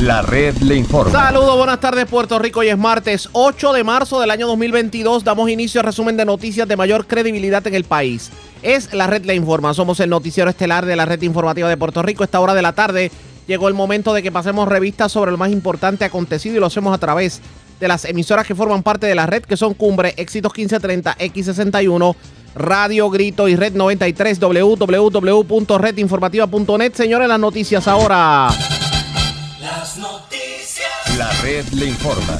La red le informa. Saludos, buenas tardes Puerto Rico. Hoy es martes 8 de marzo del año 2022. Damos inicio al resumen de noticias de mayor credibilidad en el país. Es la red le informa. Somos el noticiero estelar de la red informativa de Puerto Rico. Esta hora de la tarde llegó el momento de que pasemos revistas sobre lo más importante acontecido y lo hacemos a través de las emisoras que forman parte de la red, que son Cumbre, Éxitos 1530, X61, Radio Grito y Red 93, www.redinformativa.net. Señores, las noticias ahora. Las noticias. La red le informa.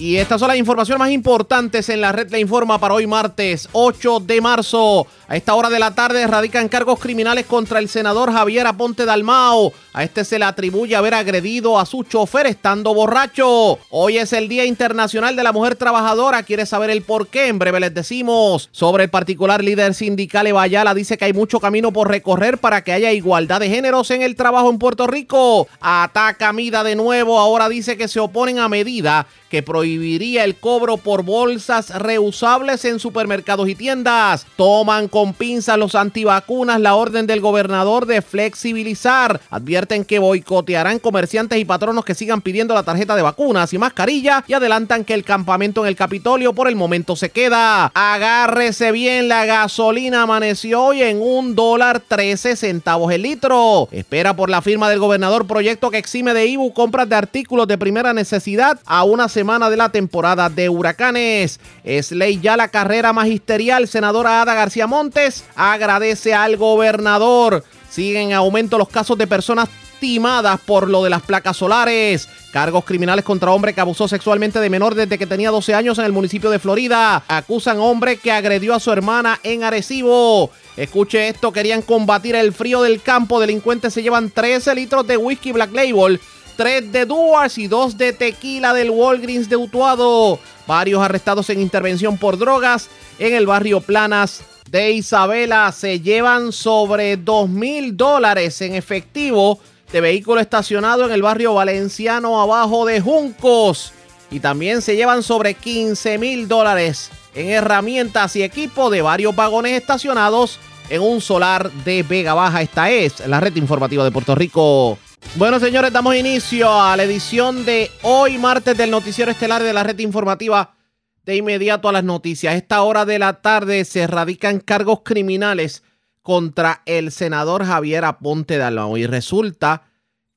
Y estas son las informaciones más importantes en la red le informa para hoy martes 8 de marzo. A esta hora de la tarde radican cargos criminales contra el senador Javier Aponte Dalmao. A este se le atribuye haber agredido a su chofer estando borracho. Hoy es el Día Internacional de la Mujer Trabajadora. ¿Quiere saber el por qué? En breve les decimos. Sobre el particular líder sindical Evayala dice que hay mucho camino por recorrer para que haya igualdad de géneros en el trabajo en Puerto Rico. Ataca Mida de nuevo. Ahora dice que se oponen a medida que prohibiría el cobro por bolsas reusables en supermercados y tiendas. Toman con pinzas los antivacunas la orden del gobernador de flexibilizar. Advierten que boicotearán comerciantes y patronos que sigan pidiendo la tarjeta de vacunas y mascarilla y adelantan que el campamento en el Capitolio por el momento se queda. Agárrese bien, la gasolina amaneció hoy en un dólar 13 centavos el litro. Espera por la firma del gobernador proyecto que exime de IBU compras de artículos de primera necesidad a una semana de la temporada de huracanes. Es ley ya la carrera magisterial. Senadora Ada García Montes agradece al gobernador. Siguen en aumento los casos de personas timadas por lo de las placas solares. Cargos criminales contra hombre que abusó sexualmente de menor desde que tenía 12 años en el municipio de Florida. Acusan hombre que agredió a su hermana en Arecibo. Escuche esto, querían combatir el frío del campo. Delincuentes se llevan 13 litros de whisky Black Label, 3 de Duars y 2 de tequila del Walgreens de Utuado. Varios arrestados en intervención por drogas en el barrio Planas de Isabela se llevan sobre 2 mil dólares en efectivo de vehículo estacionado en el barrio valenciano abajo de Juncos. Y también se llevan sobre 15 mil dólares en herramientas y equipo de varios vagones estacionados en un solar de Vega Baja. Esta es la red informativa de Puerto Rico. Bueno, señores, damos inicio a la edición de hoy, martes, del Noticiero Estelar de la red informativa. De inmediato a las noticias. A esta hora de la tarde se radican cargos criminales contra el senador Javier Aponte Dalmau y resulta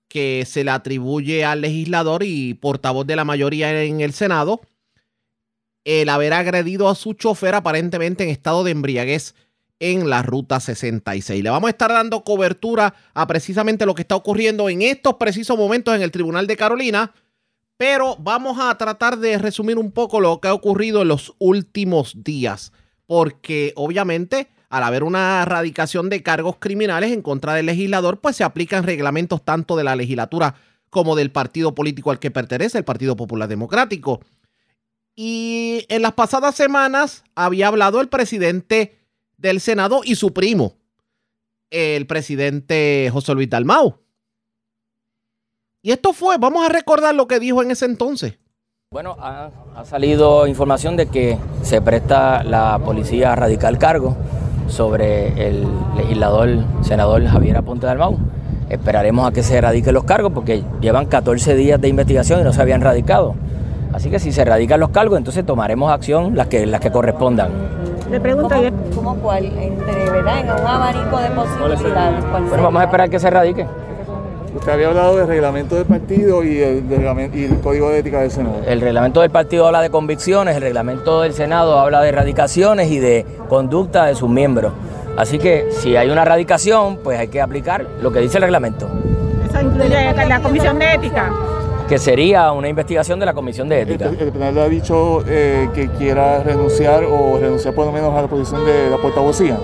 que se le atribuye al legislador y portavoz de la mayoría en el Senado el haber agredido a su chofer aparentemente en estado de embriaguez en la ruta 66. Le vamos a estar dando cobertura a precisamente lo que está ocurriendo en estos precisos momentos en el Tribunal de Carolina pero vamos a tratar de resumir un poco lo que ha ocurrido en los últimos días, porque obviamente al haber una erradicación de cargos criminales en contra del legislador, pues se aplican reglamentos tanto de la legislatura como del partido político al que pertenece, el Partido Popular Democrático. Y en las pasadas semanas había hablado el presidente del Senado y su primo, el presidente José Luis Dalmau. Y esto fue, vamos a recordar lo que dijo en ese entonces. Bueno, ha, salido información de que se presta la policía a radical cargo sobre el legislador, senador Javier Aponte Dalmau. Esperaremos a que se radiquen los cargos porque llevan 14 días de investigación y no se habían radicado. Así que si se radican los cargos, entonces tomaremos acción las que, las que correspondan. Le pregunto, ¿cómo, cuál? Entre, ¿verdad? En un abanico de posibilidades. Bueno, vamos a esperar que se radique. Usted había hablado del reglamento del partido y el, y el, código de ética del Senado. El reglamento del partido habla de convicciones, el reglamento del Senado habla de erradicaciones y de conducta de sus miembros. Así que si hay una erradicación, pues hay que aplicar lo que dice el reglamento. ¿Eso incluye la comisión de ética? Que sería una investigación de la comisión de ética. El, el, le ha dicho eh, que quiera renunciar o renunciar por lo menos a la posición de la portavocía.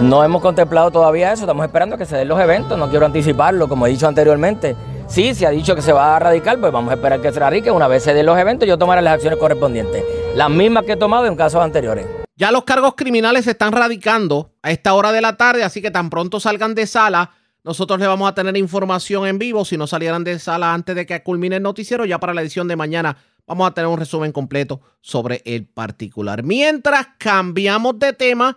No hemos contemplado todavía eso, estamos esperando que se den los eventos, no quiero anticiparlo, como he dicho anteriormente. Sí, se ha dicho que se va a radicar, pues vamos a esperar que se radique. Una vez se den los eventos, yo tomaré las acciones correspondientes, las mismas que he tomado en casos anteriores. Ya los cargos criminales se están radicando a esta hora de la tarde, así que tan pronto salgan de sala, nosotros le vamos a tener información en vivo. Si no salieran de sala antes de que culmine el noticiero, ya para la edición de mañana vamos a tener un resumen completo sobre el particular. Mientras cambiamos de tema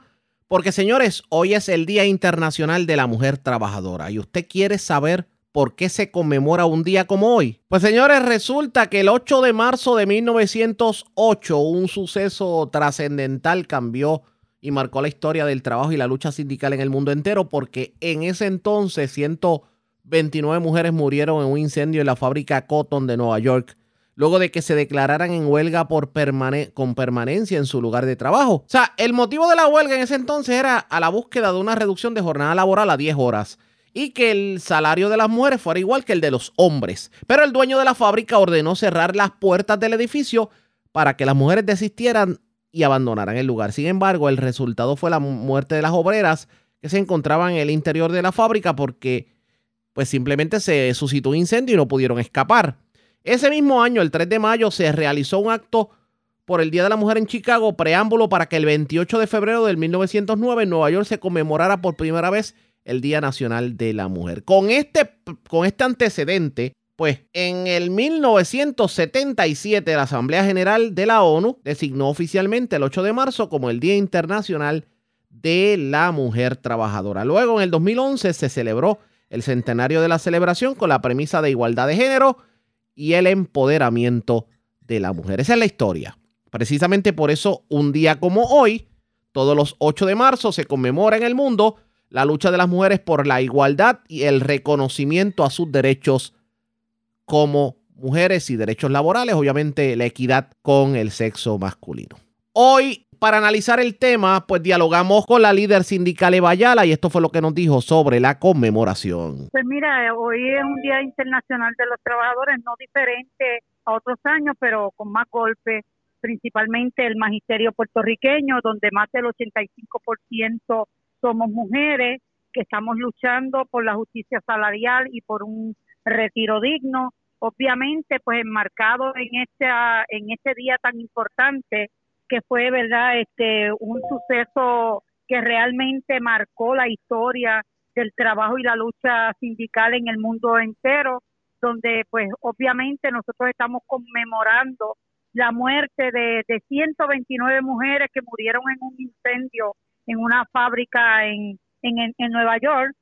porque señores, hoy es el Día Internacional de la Mujer Trabajadora y usted quiere saber ¿por qué se conmemora un día como hoy? Pues señores, resulta que el 8 de marzo de 1908 un suceso trascendental cambió y marcó la historia del trabajo y la lucha sindical en el mundo entero porque en ese entonces 129 mujeres murieron en un incendio en la fábrica Cotton de Nueva York luego de que se declararan en huelga por con permanencia en su lugar de trabajo. O sea, el motivo de la huelga en ese entonces era a la búsqueda de una reducción de jornada laboral a 10 horas y que el salario de las mujeres fuera igual que el de los hombres. Pero el dueño de la fábrica ordenó cerrar las puertas del edificio para que las mujeres desistieran y abandonaran el lugar. Sin embargo, el resultado fue la muerte de las obreras que se encontraban en el interior de la fábrica porque pues simplemente se suscitó un incendio y no pudieron escapar. Ese mismo año, el 3 de mayo, se realizó un acto por el Día de la Mujer en Chicago, preámbulo para que el 28 de febrero del 1909 en Nueva York se conmemorara por primera vez el Día Nacional de la Mujer. Con este, con este antecedente, pues en el 1977 la Asamblea General de la ONU designó oficialmente el 8 de marzo como el Día Internacional de la Mujer Trabajadora. Luego en el 2011 se celebró el centenario de la celebración con la premisa de igualdad de género y el empoderamiento de la mujer. Esa es la historia. Precisamente por eso un día como hoy, todos los 8 de marzo, se conmemora en el mundo la lucha de las mujeres por la igualdad y el reconocimiento a sus derechos como mujeres y derechos laborales, obviamente la equidad con el sexo masculino. Hoy, para analizar el tema, pues dialogamos con la líder sindical Eva Ayala y esto fue lo que nos dijo sobre la conmemoración. Pues mira, hoy es un Día Internacional de los Trabajadores, no diferente a otros años, pero con más golpes, principalmente el magisterio puertorriqueño, donde más del 85% somos mujeres que estamos luchando por la justicia salarial y por un retiro digno. Obviamente, pues enmarcado en este en este día tan importante que fue, verdad, este un suceso que realmente marcó la historia del trabajo y la lucha sindical en el mundo entero, donde pues obviamente nosotros estamos conmemorando la muerte de, de 129 mujeres que murieron en un incendio en una fábrica en, en, en Nueva York.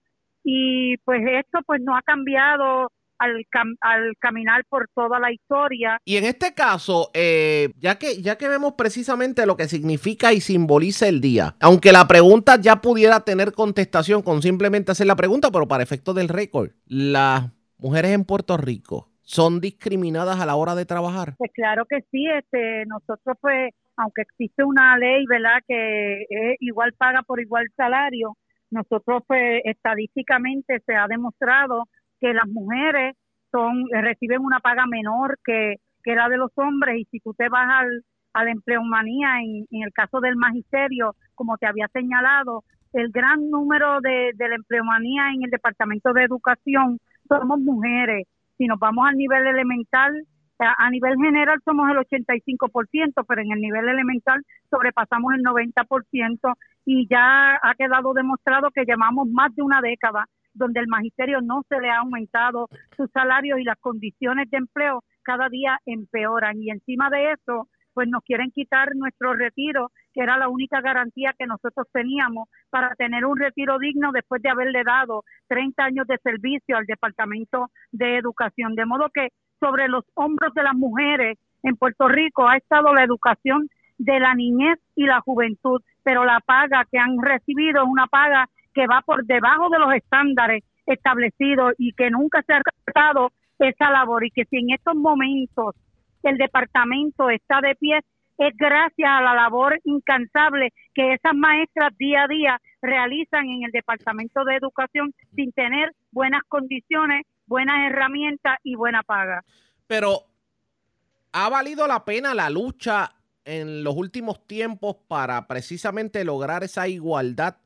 Y pues esto pues no ha cambiado al, al, caminar por toda la historia. Y en este caso, eh, ya, que, ya que vemos precisamente lo que significa y simboliza el día, aunque la pregunta ya pudiera tener contestación con simplemente hacer la pregunta, pero para efectos del récord, las mujeres en Puerto Rico son discriminadas a la hora de trabajar. Pues claro que sí, este, nosotros pues aunque existe una ley, ¿verdad?, que es igual paga por igual salario, nosotros pues estadísticamente se ha demostrado que las mujeres son reciben una paga menor que, que la de los hombres y si tú te vas al, a la empleomanía en, en el caso del magisterio, como te había señalado, el gran número de, de la empleomanía en el Departamento de Educación somos mujeres. Si nos vamos al nivel elemental, a nivel general somos el 85%, pero en el nivel elemental sobrepasamos el 90% y ya ha quedado demostrado que llevamos más de una década donde el magisterio no se le ha aumentado su salario y las condiciones de empleo cada día empeoran y encima de eso pues nos quieren quitar nuestro retiro, que era la única garantía que nosotros teníamos para tener un retiro digno después de haberle dado 30 años de servicio al Departamento de Educación. De modo que sobre los hombros de las mujeres en Puerto Rico ha estado la educación de la niñez y la juventud, pero la paga que han recibido es una paga que va por debajo de los estándares establecidos y que nunca se ha respetado esa labor y que si en estos momentos el departamento está de pie es gracias a la labor incansable que esas maestras día a día realizan en el Departamento de Educación sin tener buenas condiciones buenas herramientas y buena paga. Pero, ¿ha valido la pena la lucha en los últimos tiempos para precisamente lograr esa igualdad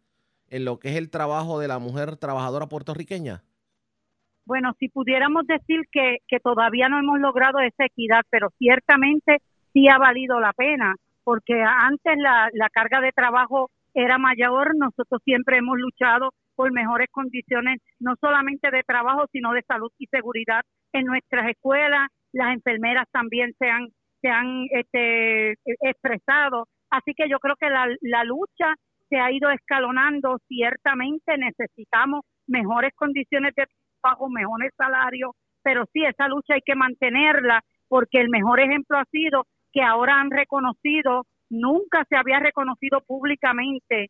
en lo que es el trabajo de la mujer trabajadora puertorriqueña? Bueno, si pudiéramos decir que, que todavía no hemos logrado esa equidad, pero ciertamente sí ha valido la pena, porque antes la, la carga de trabajo era mayor, nosotros siempre hemos luchado por mejores condiciones, no solamente de trabajo, sino de salud y seguridad en nuestras escuelas. Las enfermeras también se han, se han este, expresado. Así que yo creo que la, la lucha se ha ido escalonando. Ciertamente necesitamos mejores condiciones de pagos, mejores salarios, pero sí, esa lucha hay que mantenerla porque el mejor ejemplo ha sido que ahora han reconocido, nunca se había reconocido públicamente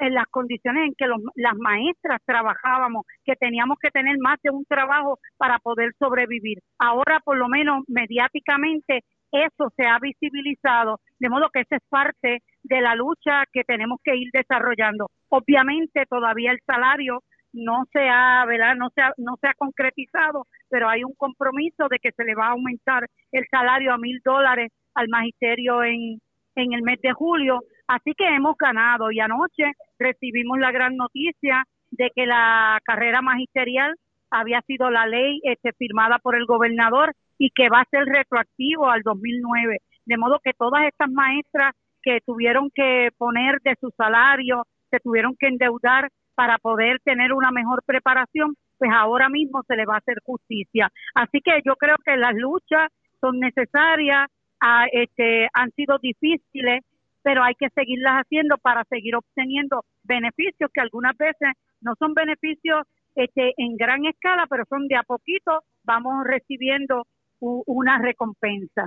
en las condiciones en que las maestras trabajábamos, que teníamos que tener más de un trabajo para poder sobrevivir. Ahora, por lo menos mediáticamente, eso se ha visibilizado, de modo que esa es parte de la lucha que tenemos que ir desarrollando. Obviamente, todavía el salario no se ha, ¿verdad? No se ha, no se ha concretizado, pero hay un compromiso de que se le va a aumentar el salario a mil dólares al magisterio en, en el mes de julio. Así que hemos ganado y anoche recibimos la gran noticia de que la carrera magisterial había sido la ley este, firmada por el gobernador y que va a ser retroactivo al 2009. De modo que todas estas maestras que tuvieron que poner de su salario, se tuvieron que endeudar para poder tener una mejor preparación, pues ahora mismo se le va a hacer justicia. Así que yo creo que las luchas son necesarias, ah, este, han sido difíciles, pero hay que seguirlas haciendo para seguir obteniendo beneficios que algunas veces no son beneficios este, en gran escala, pero son de a poquito, vamos recibiendo una recompensa.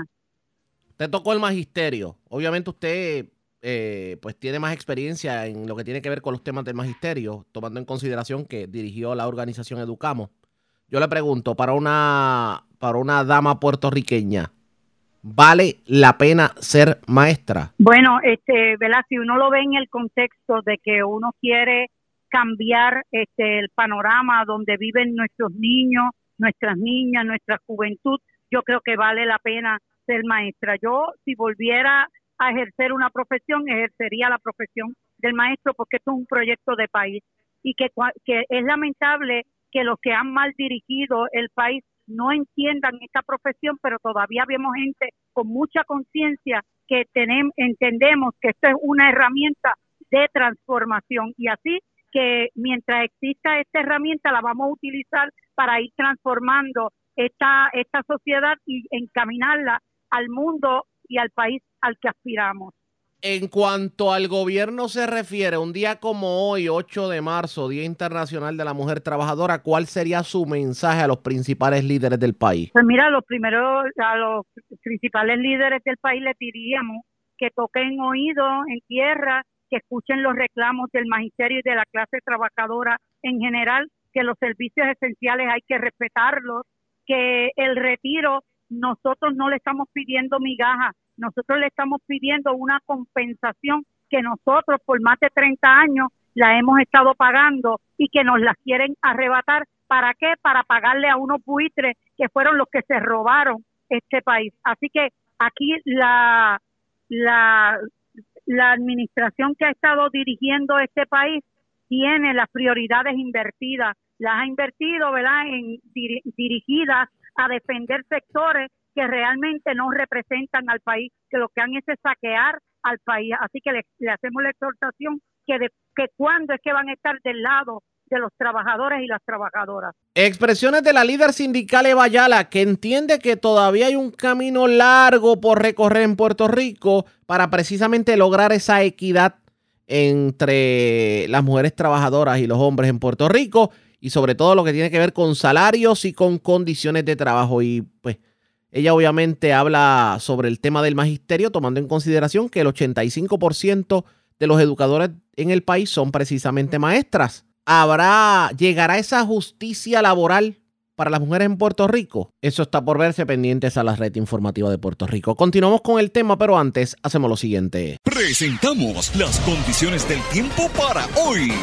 Te tocó el magisterio. Obviamente usted eh, pues tiene más experiencia en lo que tiene que ver con los temas del magisterio, tomando en consideración que dirigió la organización Educamos. Yo le pregunto, para una, para una dama puertorriqueña, ¿vale la pena ser maestra? Bueno, este, ¿verdad? si uno lo ve en el contexto de que uno quiere cambiar este, el panorama donde viven nuestros niños, nuestras niñas, nuestra juventud, yo creo que vale la pena ser maestra. Yo, si volviera a ejercer una profesión, ejercería la profesión del maestro porque esto es un proyecto de país y que, que es lamentable que los que han mal dirigido el país no entiendan esta profesión, pero todavía vemos gente con mucha conciencia que tenemos, entendemos que esto es una herramienta de transformación y así que mientras exista esta herramienta la vamos a utilizar para ir transformando esta, esta sociedad y encaminarla al mundo y al país al que aspiramos. En cuanto al gobierno se refiere, un día como hoy, 8 de marzo, Día Internacional de la Mujer Trabajadora, ¿cuál sería su mensaje a los principales líderes del país? Pues mira, los primeros, a los principales líderes del país les diríamos que toquen oído en tierra, que escuchen los reclamos del magisterio y de la clase trabajadora en general, que los servicios esenciales hay que respetarlos, que el retiro nosotros no le estamos pidiendo migajas, nosotros le estamos pidiendo una compensación que nosotros por más de 30 años la hemos estado pagando y que nos la quieren arrebatar. ¿Para qué? Para pagarle a unos buitres que fueron los que se robaron este país. Así que aquí la, la, la administración que ha estado dirigiendo este país tiene las prioridades invertidas, las ha invertido, ¿verdad?, en dirigidas a defender sectores que realmente no representan al país, que lo que han es saquear al país. Así que le, hacemos la exhortación que, de, que cuándo es que van a estar del lado de los trabajadores y las trabajadoras. Expresiones de la líder sindical Eva Ayala, que entiende que todavía hay un camino largo por recorrer en Puerto Rico para precisamente lograr esa equidad entre las mujeres trabajadoras y los hombres en Puerto Rico y sobre todo lo que tiene que ver con salarios y con condiciones de trabajo. Y pues ella obviamente habla sobre el tema del magisterio, tomando en consideración que el 85% de los educadores en el país son precisamente maestras. ¿Habrá, llegará esa justicia laboral para las mujeres en Puerto Rico? Eso está por verse pendientes a la red informativa de Puerto Rico. Continuamos con el tema, pero antes hacemos lo siguiente. Presentamos las condiciones del tiempo para hoy.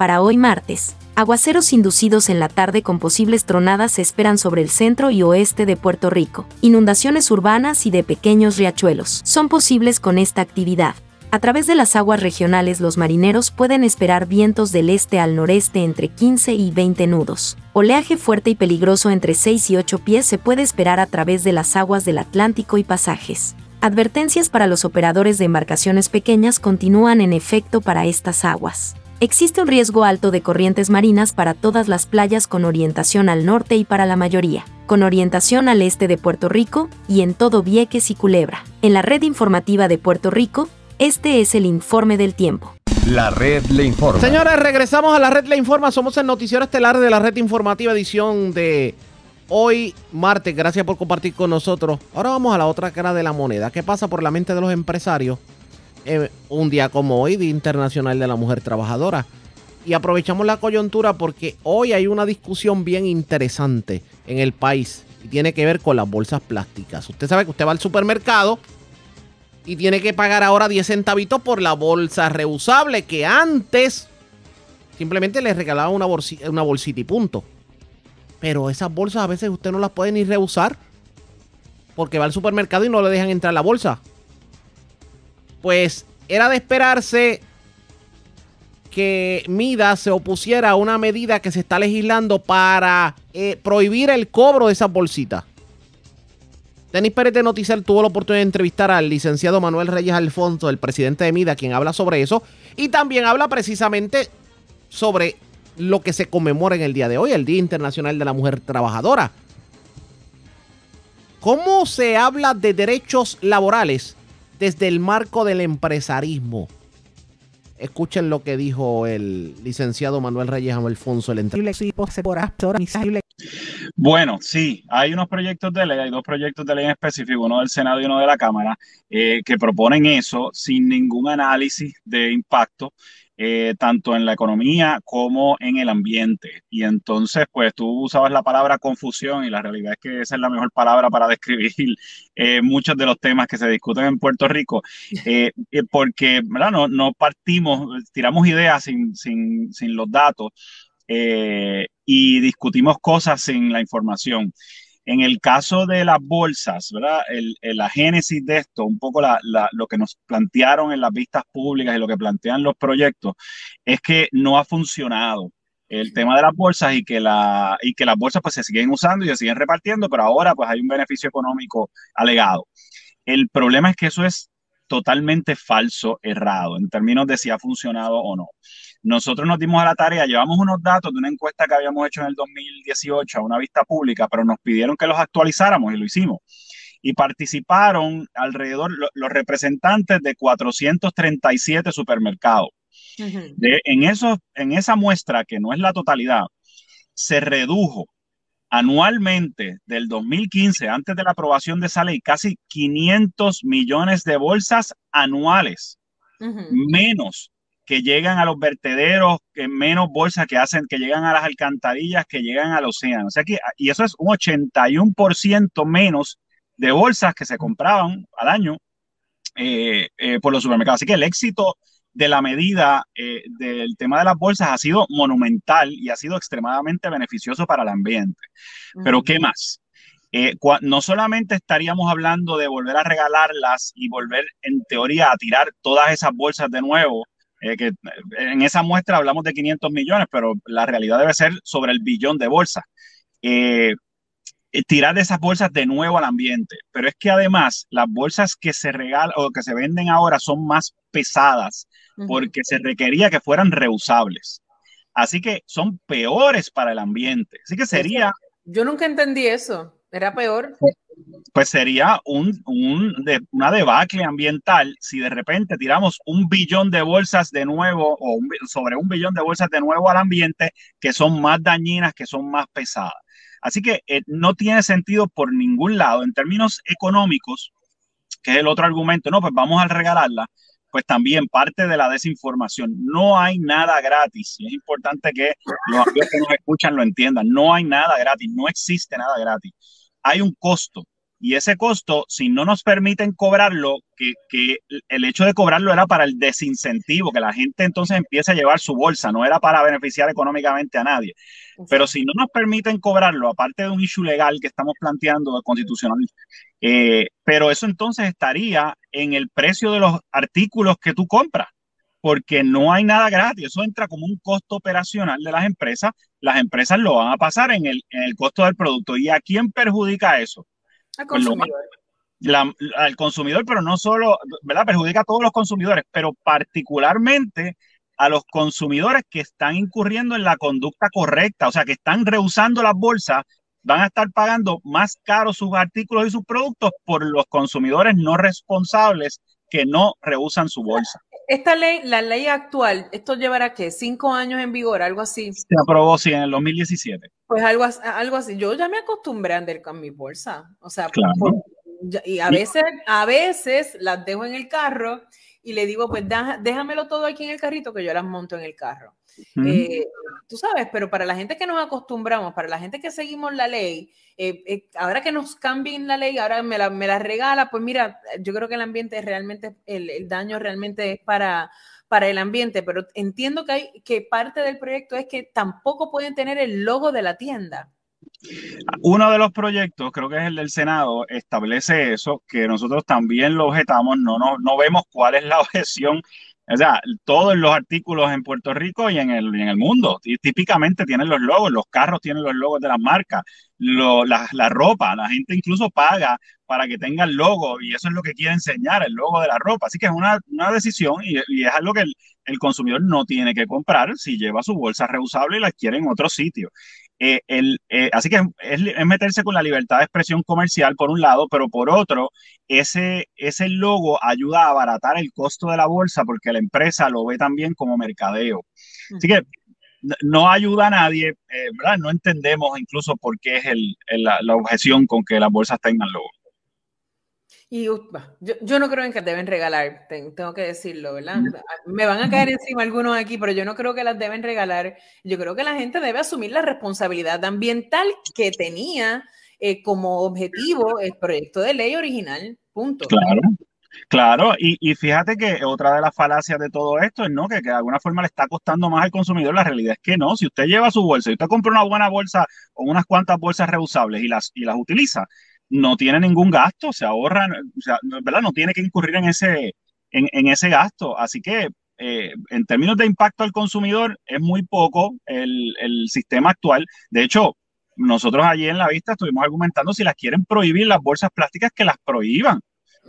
Para hoy martes. Aguaceros inducidos en la tarde con posibles tronadas se esperan sobre el centro y oeste de Puerto Rico. Inundaciones urbanas y de pequeños riachuelos son posibles con esta actividad. A través de las aguas regionales los marineros pueden esperar vientos del este al noreste entre 15 y 20 nudos. Oleaje fuerte y peligroso entre 6 y 8 pies se puede esperar a través de las aguas del Atlántico y pasajes. Advertencias para los operadores de embarcaciones pequeñas continúan en efecto para estas aguas. Existe un riesgo alto de corrientes marinas para todas las playas con orientación al norte y para la mayoría, con orientación al este de Puerto Rico y en todo Vieques y Culebra. En la red informativa de Puerto Rico, este es el informe del tiempo. La red le informa. Señores, regresamos a la red le informa. Somos el noticiero estelar de la red informativa edición de hoy martes. Gracias por compartir con nosotros. Ahora vamos a la otra cara de la moneda. ¿Qué pasa por la mente de los empresarios? Un día como hoy, Día Internacional de la Mujer Trabajadora. Y aprovechamos la coyuntura porque hoy hay una discusión bien interesante en el país y tiene que ver con las bolsas plásticas. Usted sabe que usted va al supermercado y tiene que pagar ahora 10 centavitos por la bolsa reusable que antes simplemente le regalaba una, una bolsita y punto. Pero esas bolsas a veces usted no las puede ni reusar porque va al supermercado y no le dejan entrar la bolsa. Pues era de esperarse que Mida se opusiera a una medida que se está legislando para eh, prohibir el cobro de esas bolsitas. Denis Pérez de Noticiel tuvo la oportunidad de entrevistar al licenciado Manuel Reyes Alfonso, el presidente de Mida, quien habla sobre eso. Y también habla precisamente sobre lo que se conmemora en el día de hoy, el Día Internacional de la Mujer Trabajadora. ¿Cómo se habla de derechos laborales desde el marco del empresarismo? Escuchen lo que dijo el licenciado Manuel Reyes Alfonso, el Bueno, sí, hay unos proyectos de ley, hay dos proyectos de ley en específico, uno del Senado y uno de la Cámara, eh, que proponen eso sin ningún análisis de impacto. Eh, tanto en la economía como en el ambiente. Y entonces, pues tú usabas la palabra confusión y la realidad es que esa es la mejor palabra para describir eh, muchos de los temas que se discuten en Puerto Rico, eh, porque ¿verdad? No, no partimos, tiramos ideas sin, sin, sin los datos y discutimos cosas sin la información. En el caso de las bolsas, ¿verdad? El, la génesis de esto, un poco lo que nos plantearon en las vistas públicas y lo que plantean los proyectos, es que no ha funcionado el tema de las bolsas y que, la, y que las bolsas pues se siguen usando y se siguen repartiendo, pero ahora pues hay un beneficio económico alegado. El problema es que eso es totalmente falso, errado, en términos de si ha funcionado o no. Nosotros nos dimos a la tarea, llevamos unos datos de una encuesta que habíamos hecho en el 2018 a una vista pública, pero nos pidieron que los actualizáramos y lo hicimos. Y participaron alrededor los representantes de 437 supermercados. en, eso, en esa muestra, que no es la totalidad, se redujo anualmente del 2015, antes de la aprobación de esa ley, casi 500 millones de bolsas anuales, menos que llegan a los vertederos, que menos bolsas que hacen, que llegan a las alcantarillas, que llegan al océano. O sea que, y eso es un 81% menos de bolsas que se compraban al año eh, eh, por los supermercados. Así que el éxito de la medida eh, del tema de las bolsas ha sido monumental y ha sido extremadamente beneficioso para el ambiente. Pero ¿qué más? no solamente estaríamos hablando de volver a regalarlas y volver en teoría a tirar todas esas bolsas de nuevo, eh, que en esa muestra hablamos de 500 millones, pero la realidad debe ser sobre el billón de bolsas. Eh, eh, tirar de esas bolsas de nuevo al ambiente. Pero es que además las bolsas que se regalan o que se venden ahora son más pesadas porque se requería que fueran reusables. Así que son peores para el ambiente. Así que sería... Yo nunca entendí eso. ¿Era peor? pues sería un, de, una debacle ambiental si de repente tiramos un billón de bolsas de nuevo o sobre un billón de bolsas de nuevo al ambiente que son más dañinas, que son más pesadas. Así que eh, no tiene sentido por ningún lado. En términos económicos, que es el otro argumento, no, pues vamos a regalarla, pues también parte de la desinformación. No hay nada gratis. Y es importante que los amigos que nos escuchan lo entiendan. No hay nada gratis, no existe nada gratis hay un costo. Y ese costo, si no nos permiten cobrarlo, que, que, el hecho de cobrarlo era para el desincentivo, que la gente entonces empiece a llevar su bolsa, no era para beneficiar económicamente a nadie. Pero si no nos permiten cobrarlo, aparte de un issue legal que estamos planteando constitucional, eh, pero eso entonces estaría en el precio de los artículos que tú compras porque no hay nada gratis, eso entra como un costo operacional de las empresas, las empresas lo van a pasar en el, en el costo del producto. ¿Y a quién perjudica eso? Al pues consumidor. al consumidor, pero no solo, ¿verdad? Perjudica a todos los consumidores, pero particularmente a los consumidores que están incurriendo en la conducta correcta, o sea, que están rehusando las bolsas, van a estar pagando más caros sus artículos y sus productos por los consumidores no responsables que no rehusan su bolsa esta ley, la ley actual, ¿esto llevará qué? ¿Cinco años en vigor? Algo así. Se aprobó, sí, en el 2017. Pues algo, algo así. Yo ya me acostumbré a andar con mi bolsa. O sea, Claro. y a veces, a veces las dejo en el carro y le digo, pues deja- déjamelo todo aquí en el carrito que yo las monto en el carro. Eh, tú sabes, pero para la gente que nos acostumbramos, para la gente que seguimos la ley, eh, eh, ahora que nos cambien la ley, ahora me la, me la regala, pues mira, yo creo que el ambiente es realmente, el, el daño realmente es para, para el ambiente, pero entiendo que, hay, que parte del proyecto es que tampoco pueden tener el logo de la tienda. Uno de los proyectos, creo que es el del Senado, establece eso, que nosotros también lo objetamos, no, no, no vemos cuál es la objeción. O sea, todos los artículos en Puerto Rico y en el, y en el mundo tí- típicamente tienen los logos, los carros tienen los logos de las marcas, lo- la, la ropa, la gente incluso paga para que tenga el logo y eso es lo que quiere enseñar, el logo de la ropa. Así que es una, una decisión y, y es algo que el, el consumidor no tiene que comprar si lleva su bolsa reusable y la adquiere en otro sitio. Eh, el, eh, así que es, es meterse con la libertad de expresión comercial por un lado, pero por otro, ese, ese logo ayuda a abaratar el costo de la bolsa porque la empresa lo ve también como mercadeo. Así que no ayuda a nadie, eh, ¿verdad? No entendemos incluso por qué es el, el- la, la objeción con que las bolsas tengan logo. Y uh, yo, yo no creo en que deben regalar, ten- tengo que decirlo, ¿verdad? Me van a caer encima algunos aquí, pero yo no creo que las deben regalar. Yo creo que la gente debe asumir la responsabilidad ambiental que tenía eh, como objetivo el proyecto de ley original. Punto. Claro, claro. Y, y fíjate que otra de las falacias de todo esto es ¿no? que, que de alguna forma le está costando más al consumidor. La realidad es que no. Si usted lleva su bolsa y usted compra una buena bolsa o unas cuantas bolsas reusables y las, y las utiliza, no tiene ningún gasto, se ahorran, o sea, ¿verdad? No tiene que incurrir en ese, en, en ese gasto. Así que eh, en términos de impacto al consumidor es muy poco el, el sistema actual. De hecho, nosotros allí en la vista estuvimos argumentando si las quieren prohibir las bolsas plásticas, que las prohíban.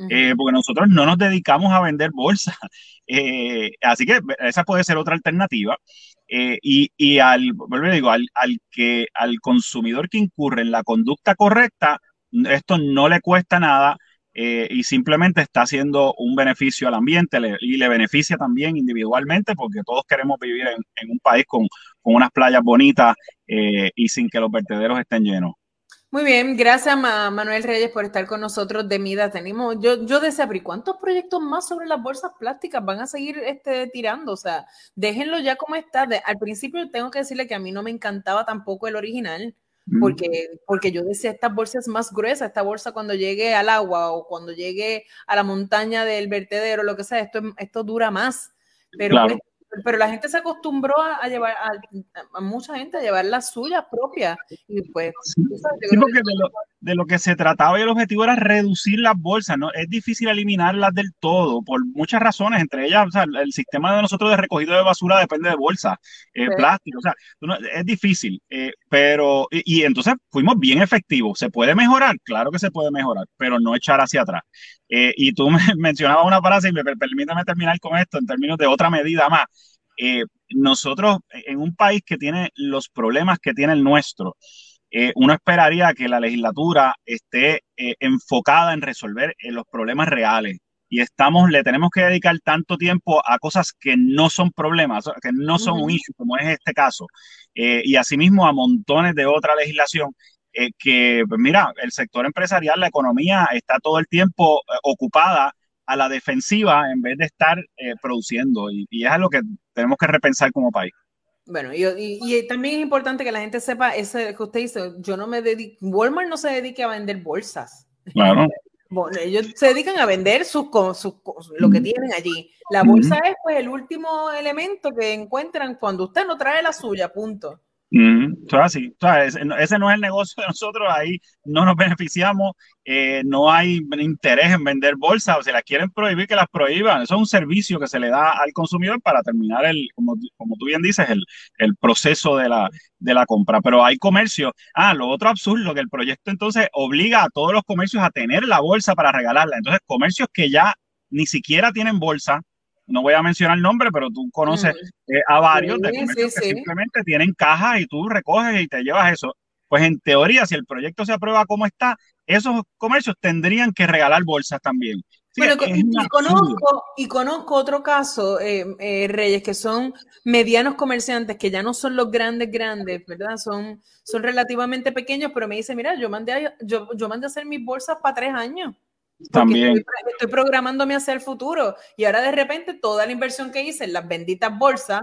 Eh, porque nosotros no nos dedicamos a vender bolsas. Eh, así que esa puede ser otra alternativa. Eh, y, y al, vuelvo digo, al, al, que, al consumidor que incurre en la conducta correcta, esto no le cuesta nada eh, y simplemente está haciendo un beneficio al ambiente le, y le beneficia también individualmente porque todos queremos vivir en, en un país con, con, unas playas bonitas eh, y sin que los vertederos estén llenos. Muy bien, gracias Ma Manuel Reyes por estar con nosotros de Mida. Tenemos, yo, yo deseo cuántos proyectos más sobre las bolsas plásticas van a seguir este, tirando. O sea, déjenlo ya como está. De, al principio tengo que decirle que a mí no me encantaba tampoco el original, porque, porque yo decía, esta bolsa es más gruesa, esta bolsa cuando llegue al agua o cuando llegue a la montaña del vertedero, lo que sea, esto, esto dura más. Pero claro. Pero la gente se acostumbró a, a llevar a, a, mucha gente a llevar las suyas propias y pues sí, sabes, sí porque de lo, de lo, que se trataba y el objetivo era reducir las bolsas no es difícil eliminarlas del todo por muchas razones entre ellas o sea, el sistema de nosotros de recogido de basura depende de bolsas eh, sí. plástico o sea es difícil eh, pero y, y, entonces fuimos bien efectivos. Se puede mejorar claro que se puede mejorar pero no echar hacia atrás eh, y tú me mencionabas una frase y me permítame terminar con esto en términos de otra medida más eh, nosotros en un país que tiene los problemas que tiene el nuestro, eh, uno esperaría que la legislatura esté eh, enfocada en resolver eh, los problemas reales. Y estamos, le tenemos que dedicar tanto tiempo a cosas que no son problemas, que no son un issue, como es este caso. Eh, y asimismo a montones de otra legislación eh, que, pues mira, el sector empresarial, la economía está todo el tiempo eh, ocupada a la defensiva en vez de estar eh, produciendo. Y, y, es algo que tenemos que repensar como país. Bueno, y, y, y, también es importante que la gente sepa ese que usted dice, yo no me dedico, Walmart no se dedica a vender bolsas. Claro. Bueno, ellos se dedican a vender sus, sus, lo que tienen allí. La bolsa mm. es pues el último elemento que encuentran cuando usted no trae la suya, punto. Mm, así, ese, ese no es el negocio de nosotros, ahí no nos beneficiamos, eh, no hay interés en vender bolsas, o si las quieren prohibir, que las prohíban. Eso es un servicio que se le da al consumidor para terminar el, como, como tú bien dices, el, el proceso de la, de la compra. Pero hay comercio. Ah, lo otro absurdo, que el proyecto entonces obliga a todos los comercios a tener la bolsa para regalarla. Entonces, comercios que ya ni siquiera tienen bolsa, no voy a mencionar el nombre, pero tú conoces eh, a varios sí, de comercios sí, que sí. simplemente tienen cajas y tú recoges y te llevas eso. Pues en teoría, si el proyecto se aprueba como está, esos comercios tendrían que regalar bolsas también. bueno, y, conozco, y conozco otro caso, eh, eh, Reyes, que son medianos comerciantes, que ya no son los grandes, grandes, ¿verdad? Son, son relativamente pequeños, pero me dice, mira, yo mandé a, yo, yo mandé a hacer mis bolsas para tres años. También. Estoy, estoy, programándome hacia el futuro. Y ahora de repente toda la inversión que hice en las benditas bolsas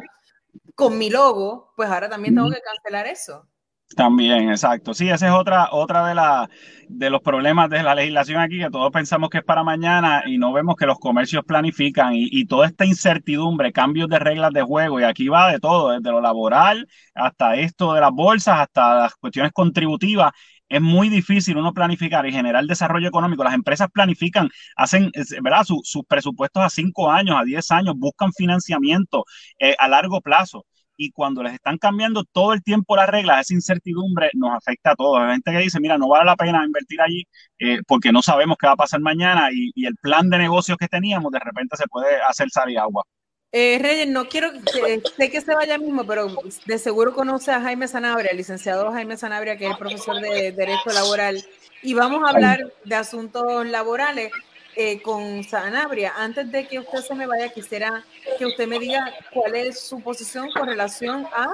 con mi logo, pues ahora también tengo que cancelar eso. También, exacto. Sí, ese es otra, otra de, la, de los problemas de la legislación aquí, que todos pensamos que es para mañana y no vemos que los comercios planifican y, y toda esta incertidumbre, cambios de reglas de juego, y aquí va de todo, desde lo laboral hasta esto de las bolsas, hasta las cuestiones contributivas, es muy difícil uno planificar y generar desarrollo económico. Las empresas planifican, hacen, ¿verdad? sus presupuestos a cinco años, a diez años, buscan financiamiento eh, a largo plazo y cuando les están cambiando todo el tiempo las reglas, esa incertidumbre nos afecta a todos. Hay gente que dice, mira, no vale la pena invertir allí eh, porque no sabemos qué va a pasar mañana y, y, el plan de negocios que teníamos de repente se puede hacer sal y agua. Eh, Reyes, no quiero que sé que se vaya mismo, pero de seguro conoce a Jaime Sanabria, el licenciado Jaime Sanabria, que es profesor de Derecho Laboral, y vamos a hablar de asuntos laborales eh, con Sanabria. Antes de que usted se me vaya, quisiera que usted me diga cuál es su posición con relación a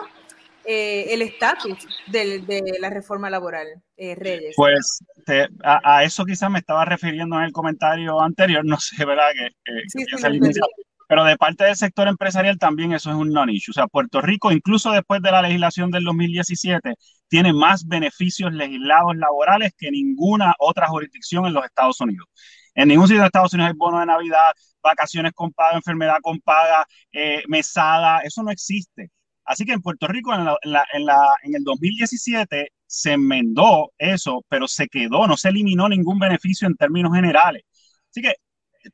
eh, el estatus de, de, la reforma laboral, eh, Reyes. Pues te, a, a, eso quizás me estaba refiriendo en el comentario anterior, no sé, ¿verdad? Que, que, sí, que sí, pero de parte del sector empresarial también eso es un non-issue. O sea, Puerto Rico, incluso después de la legislación del 2017, tiene más beneficios legislados laborales que ninguna otra jurisdicción en los Estados Unidos. En ningún sitio de Estados Unidos hay bono de Navidad, vacaciones con paga, enfermedad con paga, eh, mesada, eso no existe. Así que en Puerto Rico en, la, en, la, en, en, el 2017 se enmendó eso, pero se quedó, no se eliminó ningún beneficio en términos generales. Así que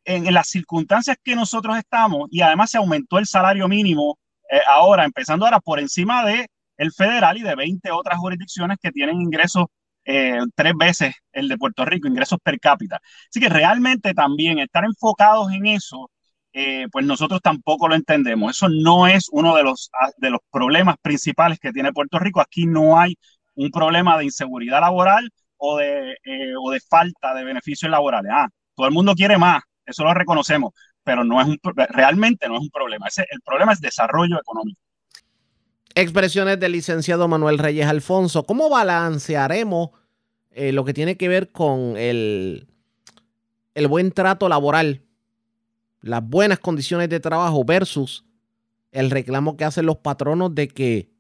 en, las circunstancias que nosotros estamos, y además se aumentó el salario mínimo eh, ahora, empezando ahora por encima de el federal y de 20 otras jurisdicciones que tienen ingresos eh, tres veces el de Puerto Rico, ingresos per cápita. Así que realmente también estar enfocados en eso, eh, pues nosotros tampoco lo entendemos. Eso no es uno de los, de los problemas principales que tiene Puerto Rico. Aquí no hay un problema de inseguridad laboral o de, eh, o de falta de beneficios laborales. Ah, todo el mundo quiere más, eso lo reconocemos, pero no es realmente no es un problema. Ese, el problema es desarrollo económico. Expresiones del licenciado Manuel Reyes Alfonso. ¿Cómo balancearemos eh, lo que tiene que ver con el, el buen trato laboral, las buenas condiciones de trabajo versus el reclamo que hacen los patronos de que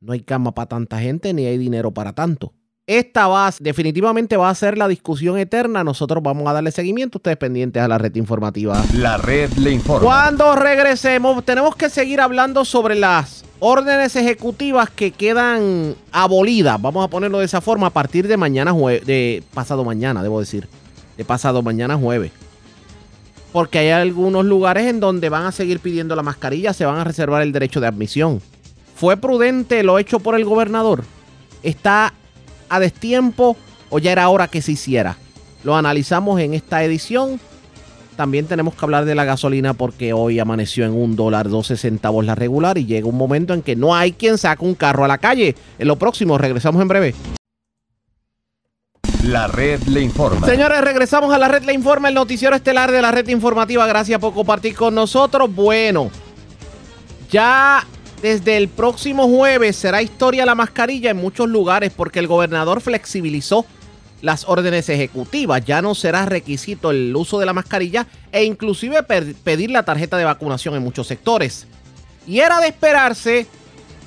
no hay cama para tanta gente ni hay dinero para tanto? Esta va, definitivamente va a ser la discusión eterna. Nosotros vamos a darle seguimiento. Ustedes pendientes a la red informativa. La red le informa. Cuando regresemos, tenemos que seguir hablando sobre las órdenes ejecutivas que quedan abolidas. Vamos a ponerlo de esa forma a partir de mañana jueves, de pasado mañana, debo decir. De pasado mañana jueves. Porque hay algunos lugares en donde van a seguir pidiendo la mascarilla, se van a reservar el derecho de admisión. ¿Fue prudente lo hecho por el gobernador? ¿Está a destiempo o ya era hora que se hiciera? Lo analizamos en esta edición. También tenemos que hablar de la gasolina porque hoy amaneció en un dólar 12 centavos la regular y llega un momento en que no hay quien saque un carro a la calle. En lo próximo, regresamos en breve. La red le informa. Señores, regresamos a la red le informa, el noticiero estelar de la red informativa. Gracias por compartir con nosotros. Bueno, ya desde el próximo jueves será historia la mascarilla en muchos lugares porque el gobernador flexibilizó las órdenes ejecutivas. Ya no será requisito el uso de la mascarilla e inclusive pedir la tarjeta de vacunación en muchos sectores. Y era de esperarse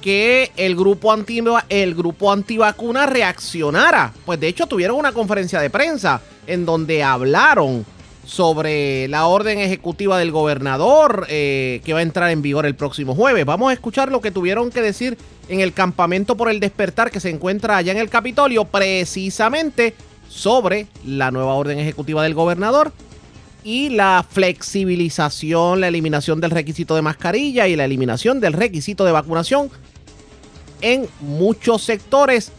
que el grupo, anti, el grupo antivacuna reaccionara. Pues de hecho tuvieron una conferencia de prensa en donde hablaron sobre la orden ejecutiva del gobernador eh, que va a entrar en vigor el próximo jueves. Vamos a escuchar lo que tuvieron que decir en el campamento por el despertar que se encuentra allá en el Capitolio, precisamente sobre la nueva orden ejecutiva del gobernador y la flexibilización, la eliminación del requisito de mascarilla y la eliminación del requisito de vacunación en muchos sectores,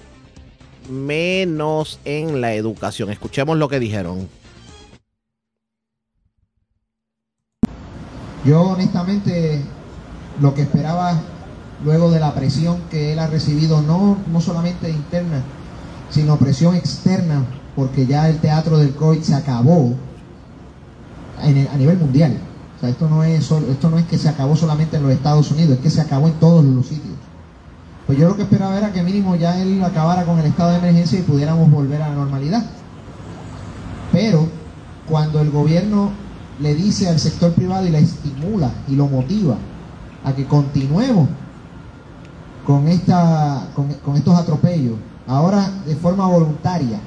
menos en la educación. Escuchemos lo que dijeron. Yo honestamente lo que esperaba luego de la presión que él ha recibido, no, no solamente interna, sino presión externa, porque ya el teatro del COVID se acabó, a nivel mundial. O sea, esto no, es esto no es que se acabó solamente en los Estados Unidos, es que se acabó en todos los sitios. Pues yo lo que esperaba era que mínimo ya él acabara con el estado de emergencia y pudiéramos volver a la normalidad. Pero cuando el gobierno le dice al sector privado y le estimula y lo motiva a que continuemos con, esta, con, estos atropellos, ahora de forma voluntaria,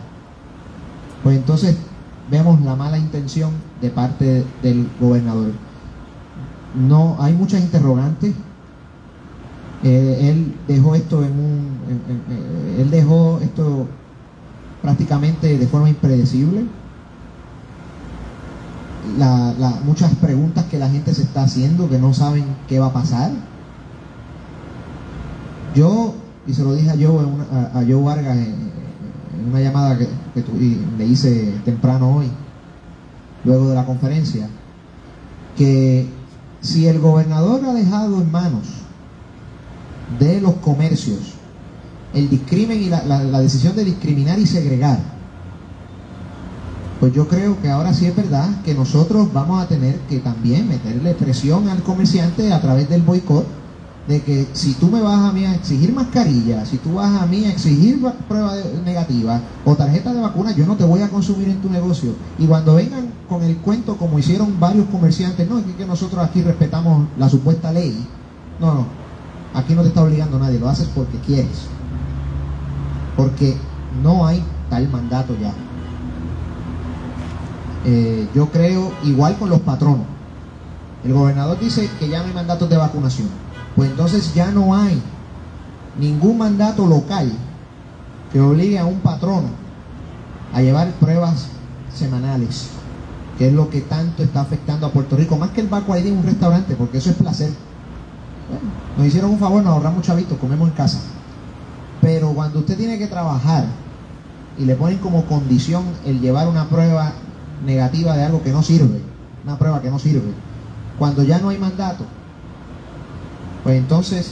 pues entonces vemos la mala intención de parte del gobernador. No, hay muchas interrogantes. Eh, él dejó esto en un, eh, él dejó esto prácticamente de forma impredecible la, muchas preguntas que la gente se está haciendo, que no saben qué va a pasar. Yo, y se lo dije a Joe, a, Joe Vargas en, una llamada que, le hice temprano hoy, luego de la conferencia, que si el gobernador ha dejado en manos de los comercios el discrimen y la decisión de discriminar y segregar, pues yo creo que ahora sí es verdad que nosotros vamos a tener que también meterle presión al comerciante a través del boicot, de que si tú me vas a mí a exigir mascarilla, si tú vas a mí a exigir pruebas negativas o tarjeta de vacuna, yo no te voy a consumir en tu negocio. Y cuando vengan con el cuento, como hicieron varios comerciantes, no es que nosotros aquí respetamos la supuesta ley. No, no, aquí no te está obligando nadie, lo haces porque quieres. Porque no hay tal mandato ya. Eh, yo creo igual con los patronos. El gobernador dice que ya no hay mandatos de vacunación. Pues entonces ya no hay ningún mandato local que obligue a un patrono a llevar pruebas semanales, que es lo que tanto está afectando a Puerto Rico, más que el Baco ID en un restaurante, porque eso es placer. nos hicieron un favor, nos ahorramos chavitos, comemos en casa. Pero cuando usted tiene que trabajar y le ponen como condición el llevar una prueba negativa de algo que no sirve, una prueba que no sirve, cuando ya no hay mandato, pues entonces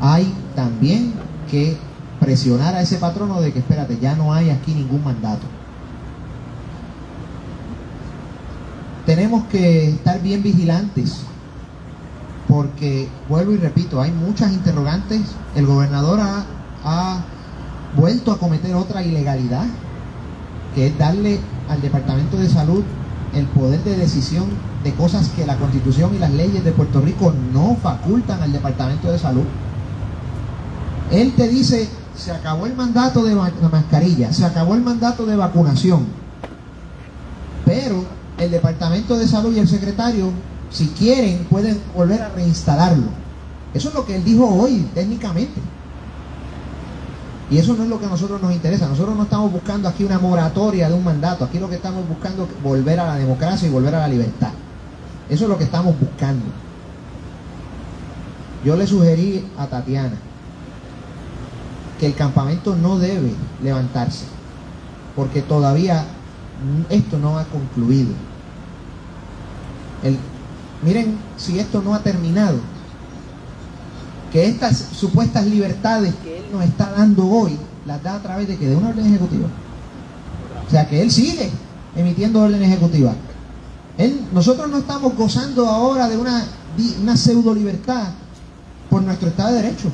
hay también que presionar a ese patrono de que espérate, ya no hay aquí ningún mandato. Tenemos que estar bien vigilantes porque, vuelvo y repito, hay muchas interrogantes. El gobernador ha, ha vuelto a cometer otra ilegalidad, que es darle al Departamento de Salud el poder de decisión de cosas que la Constitución y las leyes de Puerto Rico no facultan al Departamento de Salud. Él te dice, se acabó el mandato de la mascarilla, se acabó el mandato de vacunación, pero el Departamento de Salud y el secretario, si quieren, pueden volver a reinstalarlo. Eso es lo que él dijo hoy técnicamente. Y eso no es lo que a nosotros nos interesa. Nosotros no estamos buscando aquí una moratoria de un mandato. Aquí lo que estamos buscando es volver a la democracia y volver a la libertad. Eso es lo que estamos buscando. Yo le sugerí a Tatiana que el campamento no debe levantarse, porque todavía esto no ha concluido. miren si esto no ha terminado, que estas supuestas libertades que nos está dando hoy, las da a través de que de una orden ejecutiva. O sea que él sigue emitiendo órdenes ejecutivas. Él, nosotros no estamos gozando ahora de una, una pseudo libertad por nuestro Estado de Derecho.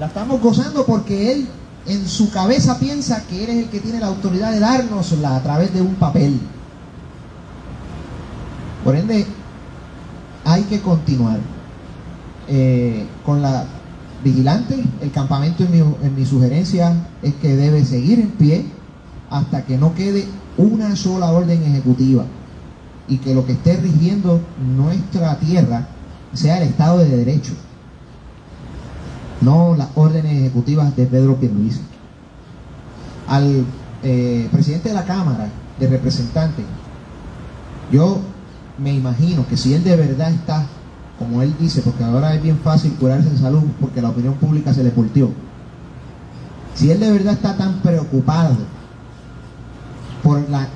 La estamos gozando porque él en su cabeza piensa que él es el que tiene la autoridad de dárnosla a través de un papel. Por ende, hay que continuar. Eh, con la vigilante, el campamento en mi, en mi sugerencia es que debe seguir en pie hasta que no quede una sola orden ejecutiva y que lo que esté rigiendo nuestra tierra sea el Estado de Derecho, no las órdenes ejecutivas de Pedro Pierluisi. Al eh, presidente de la Cámara de Representantes, yo me imagino que si él de verdad está como él dice, porque ahora es bien fácil curarse en salud porque la opinión pública se le volteó. Si él de verdad está tan preocupado por la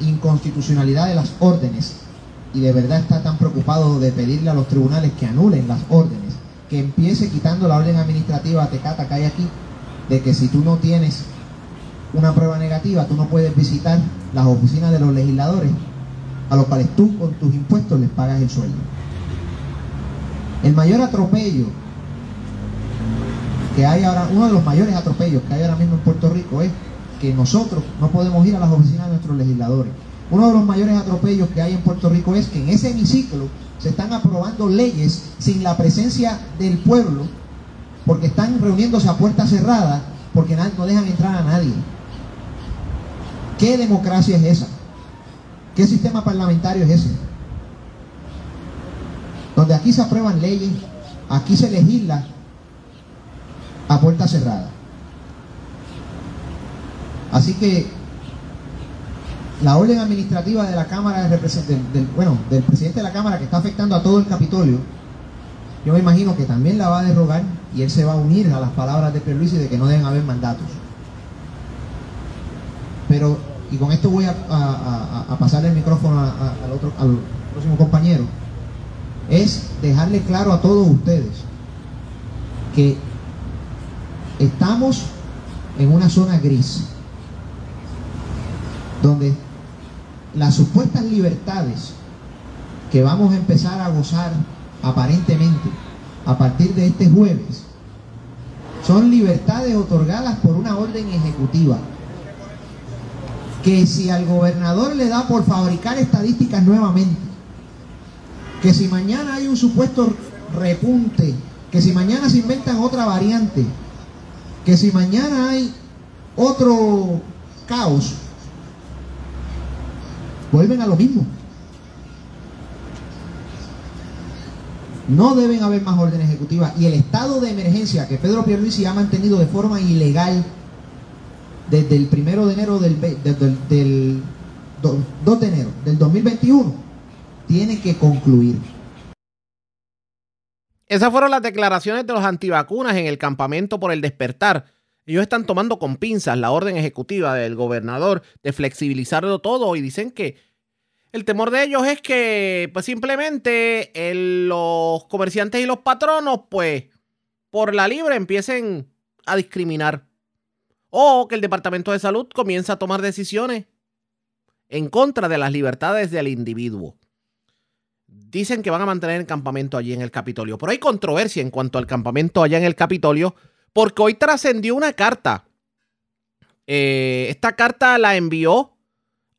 inconstitucionalidad de las órdenes y de verdad está tan preocupado de pedirle a los tribunales que anulen las órdenes, que empiece quitando la orden administrativa tecata que hay aquí, de que si tú no tienes una prueba negativa, tú no puedes visitar las oficinas de los legisladores, a los cuales tú con tus impuestos les pagas el sueldo. El mayor atropello que hay ahora, uno de los mayores atropellos que hay ahora mismo en Puerto Rico es que nosotros no podemos ir a las oficinas de nuestros legisladores. Uno de los mayores atropellos que hay en Puerto Rico es que en ese hemiciclo se están aprobando leyes sin la presencia del pueblo, porque están reuniéndose a puerta cerrada, porque no dejan entrar a nadie. ¿Qué democracia es esa? ¿Qué sistema parlamentario es ese? Donde aquí se aprueban leyes, aquí se legisla a puerta cerrada. Así que la orden administrativa de la Cámara de del, bueno, del presidente de la Cámara que está afectando a todo el Capitolio, yo me imagino que también la va a derrogar y él se va a unir a las palabras de y de que no deben haber mandatos. Pero, y con esto voy a, a, pasarle el micrófono al, otro, al próximo compañero, es dejarle claro a todos ustedes que estamos en una zona gris, donde las supuestas libertades que vamos a empezar a gozar aparentemente a partir de este jueves son libertades otorgadas por una orden ejecutiva que si al gobernador le da por fabricar estadísticas nuevamente, que si mañana hay un supuesto repunte, que si mañana se inventan otra variante, que si mañana hay otro caos, vuelven a lo mismo. No deben haber más órdenes ejecutivas. Y el estado de emergencia que Pedro Pierluisi ha mantenido de forma ilegal desde el primero de enero del, del 2 de enero del 2021 tiene que concluir. Esas fueron las declaraciones de los antivacunas en el campamento por el despertar. Ellos están tomando con pinzas la orden ejecutiva del gobernador de flexibilizarlo todo y dicen que el temor de ellos es que pues simplemente los comerciantes y los patronos pues por la libre empiecen a discriminar o que el Departamento de Salud comience a tomar decisiones en contra de las libertades del individuo dicen que van a mantener el campamento allí en el Capitolio. Pero hay controversia en cuanto al campamento allá en el Capitolio, porque hoy trascendió una carta. Eh, esta carta la envió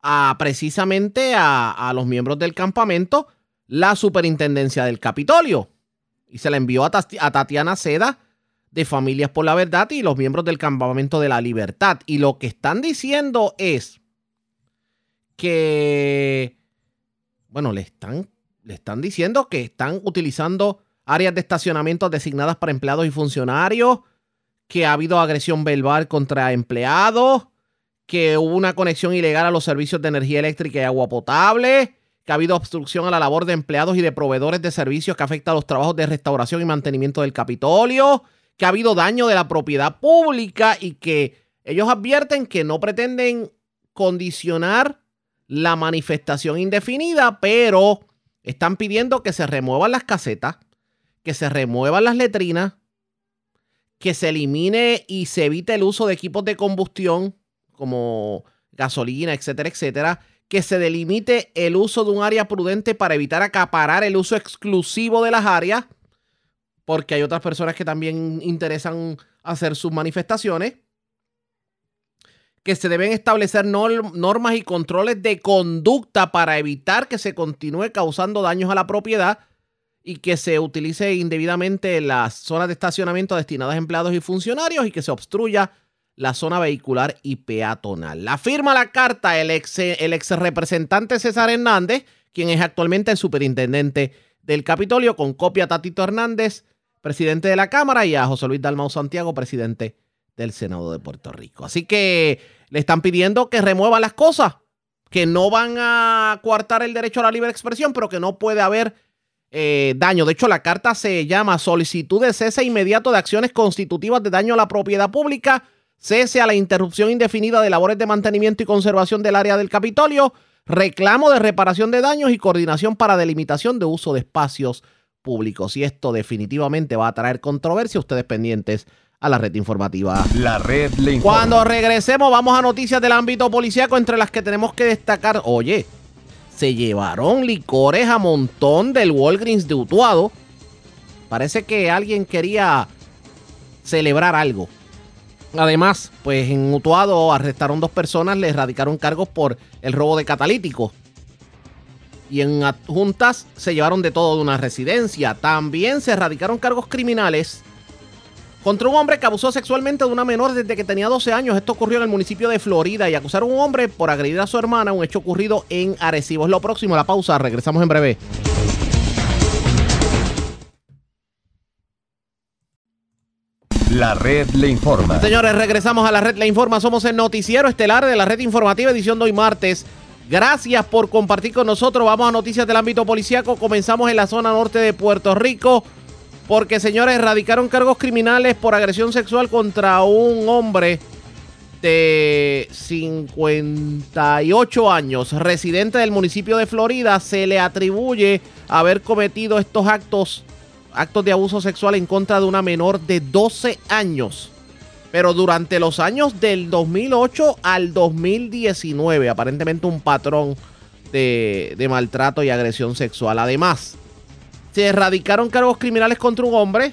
a, precisamente a, los miembros del campamento la superintendencia del Capitolio. Y se la envió a, a Tatiana Seda de Familias por la Verdad y los miembros del Campamento de la Libertad. Y lo que están diciendo es que, bueno, le están le están diciendo que están utilizando áreas de estacionamiento designadas para empleados y funcionarios, que ha habido agresión verbal contra empleados, que hubo una conexión ilegal a los servicios de energía eléctrica y agua potable, que ha habido obstrucción a la labor de empleados y de proveedores de servicios que afecta a los trabajos de restauración y mantenimiento del Capitolio, que ha habido daño de la propiedad pública y que ellos advierten que no pretenden condicionar la manifestación indefinida, pero están pidiendo que se remuevan las casetas, que se remuevan las letrinas, que se elimine y se evite el uso de equipos de combustión como gasolina, etcétera, etcétera, que se delimite el uso de un área prudente para evitar acaparar el uso exclusivo de las áreas, porque hay otras personas que también interesan hacer sus manifestaciones que se deben establecer normas y controles de conducta para evitar que se continúe causando daños a la propiedad y que se utilice indebidamente las zonas de estacionamiento destinadas a empleados y funcionarios y que se obstruya la zona vehicular y peatonal. La firma la carta el ex, el ex representante César Hernández, quien es actualmente el superintendente del Capitolio, con copia a Tatito Hernández, presidente de la Cámara, y a José Luis Dalmau Santiago, presidente del Senado de Puerto Rico. Así que le están pidiendo que remueva las cosas, que no van a coartar el derecho a la libre expresión, pero que no puede haber eh, daño. De hecho, la carta se llama solicitud de cese inmediato de acciones constitutivas de daño a la propiedad pública, cese a la interrupción indefinida de labores de mantenimiento y conservación del área del Capitolio, reclamo de reparación de daños y coordinación para delimitación de uso de espacios públicos. Y esto definitivamente va a traer controversia. Ustedes pendientes a la red informativa. La red le Cuando regresemos, vamos a noticias del ámbito policíaco, entre las que tenemos que destacar. Oye, se llevaron licores a montón del Walgreens de Utuado. Parece que alguien quería celebrar algo. Además, pues en Utuado arrestaron dos personas, le erradicaron cargos por el robo de catalíticos. Y en adjuntas se llevaron de todo de una residencia. También se erradicaron cargos criminales contra un hombre que abusó sexualmente de una menor desde que tenía 12 años. Esto ocurrió en el municipio de Florida y acusaron a un hombre por agredir a su hermana, un hecho ocurrido en Arecibo. Es lo próximo, la pausa, regresamos en breve. La red le informa. Señores, regresamos a la red le informa. Somos el noticiero estelar de la red informativa edición de hoy martes. Gracias por compartir con nosotros. Vamos a noticias del ámbito policíaco. Comenzamos en la zona norte de Puerto Rico. Porque, señores, radicaron cargos criminales por agresión sexual contra un hombre de 58 años, residente del municipio de Florida. Se le atribuye haber cometido estos actos actos de abuso sexual en contra de una menor de 12 años. Pero durante los años del 2008 al 2019, aparentemente un patrón de, de maltrato y agresión sexual. Además, se erradicaron cargos criminales contra un hombre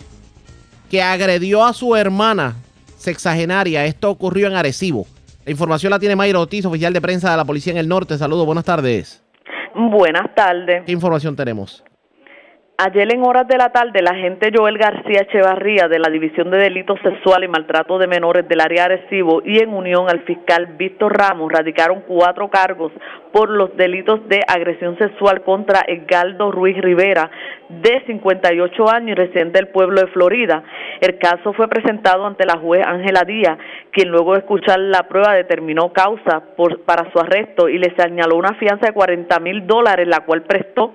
que agredió a su hermana sexagenaria. Esto ocurrió en Arecibo. La información la tiene Mayra Ortiz, oficial de prensa de la Policía en el Norte. Saludos, buenas tardes. Buenas tardes. ¿Qué información tenemos? Ayer en horas de la tarde, la agente Joel García Echevarría de la División de Delitos Sexuales y Maltrato de Menores del área Arecibo y en unión al fiscal Víctor Ramos radicaron cuatro cargos por los delitos de agresión sexual contra Edgardo Ruiz Rivera, de 58 años y residente del pueblo de Florida. El caso fue presentado ante la juez Ángela Díaz, quien luego de escuchar la prueba determinó causa por, para su arresto y le señaló una fianza de 40 mil dólares, la cual prestó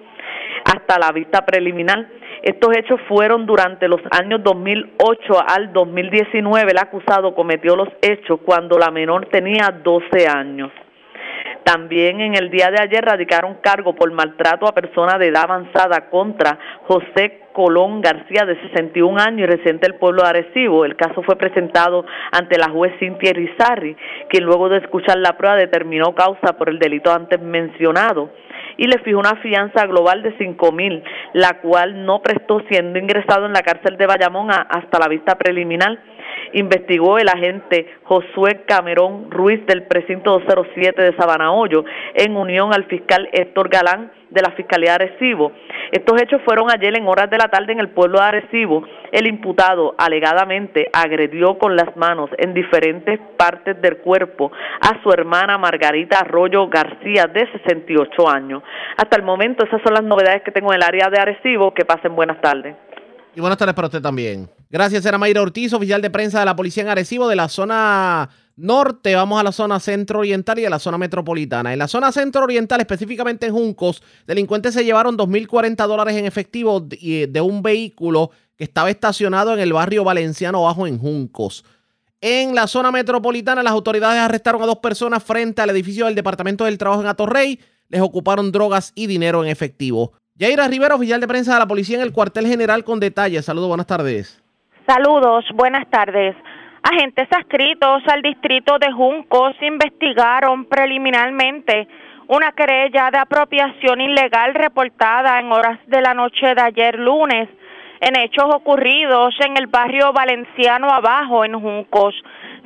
hasta la vista preliminar. Estos hechos fueron durante los años 2008 al 2019. El acusado cometió los hechos cuando la menor tenía 12 años. También en el día de ayer radicaron cargo por maltrato a persona de edad avanzada contra José Colón García, de 61 años y residente del pueblo de Arecibo. El caso fue presentado ante la juez Cintia Rizarri, quien luego de escuchar la prueba determinó causa por el delito antes mencionado y le fijó una fianza global de cinco mil, la cual no prestó siendo ingresado en la cárcel de Bayamón hasta la vista preliminar. Investigó el agente Josué Camerón Ruiz del precinto 207 de Sabana Hoyo en unión al fiscal Héctor Galán de la Fiscalía de Arecibo. Estos hechos fueron ayer en horas de la tarde en el pueblo de Arecibo. El imputado alegadamente agredió con las manos en diferentes partes del cuerpo a su hermana Margarita Arroyo García de 68 años. Hasta el momento esas son las novedades que tengo en el área de Arecibo. Que pasen buenas tardes. Y buenas tardes para usted también. Gracias, era Mayra Ortiz, oficial de prensa de la Policía en Arecibo de la zona norte, vamos a la zona centro-oriental y a la zona metropolitana. En la zona centro-oriental, específicamente en Juncos, delincuentes se llevaron 2.040 dólares en efectivo de un vehículo que estaba estacionado en el barrio valenciano bajo en Juncos. En la zona metropolitana, las autoridades arrestaron a dos personas frente al edificio del Departamento del Trabajo en Atorrey. Les ocuparon drogas y dinero en efectivo. Yaira Rivera, oficial de prensa de la policía en el cuartel general con detalles. Saludos, buenas tardes. Saludos, buenas tardes. Agentes adscritos al distrito de Juncos investigaron preliminarmente una querella de apropiación ilegal reportada en horas de la noche de ayer lunes en hechos ocurridos en el barrio valenciano abajo en Juncos.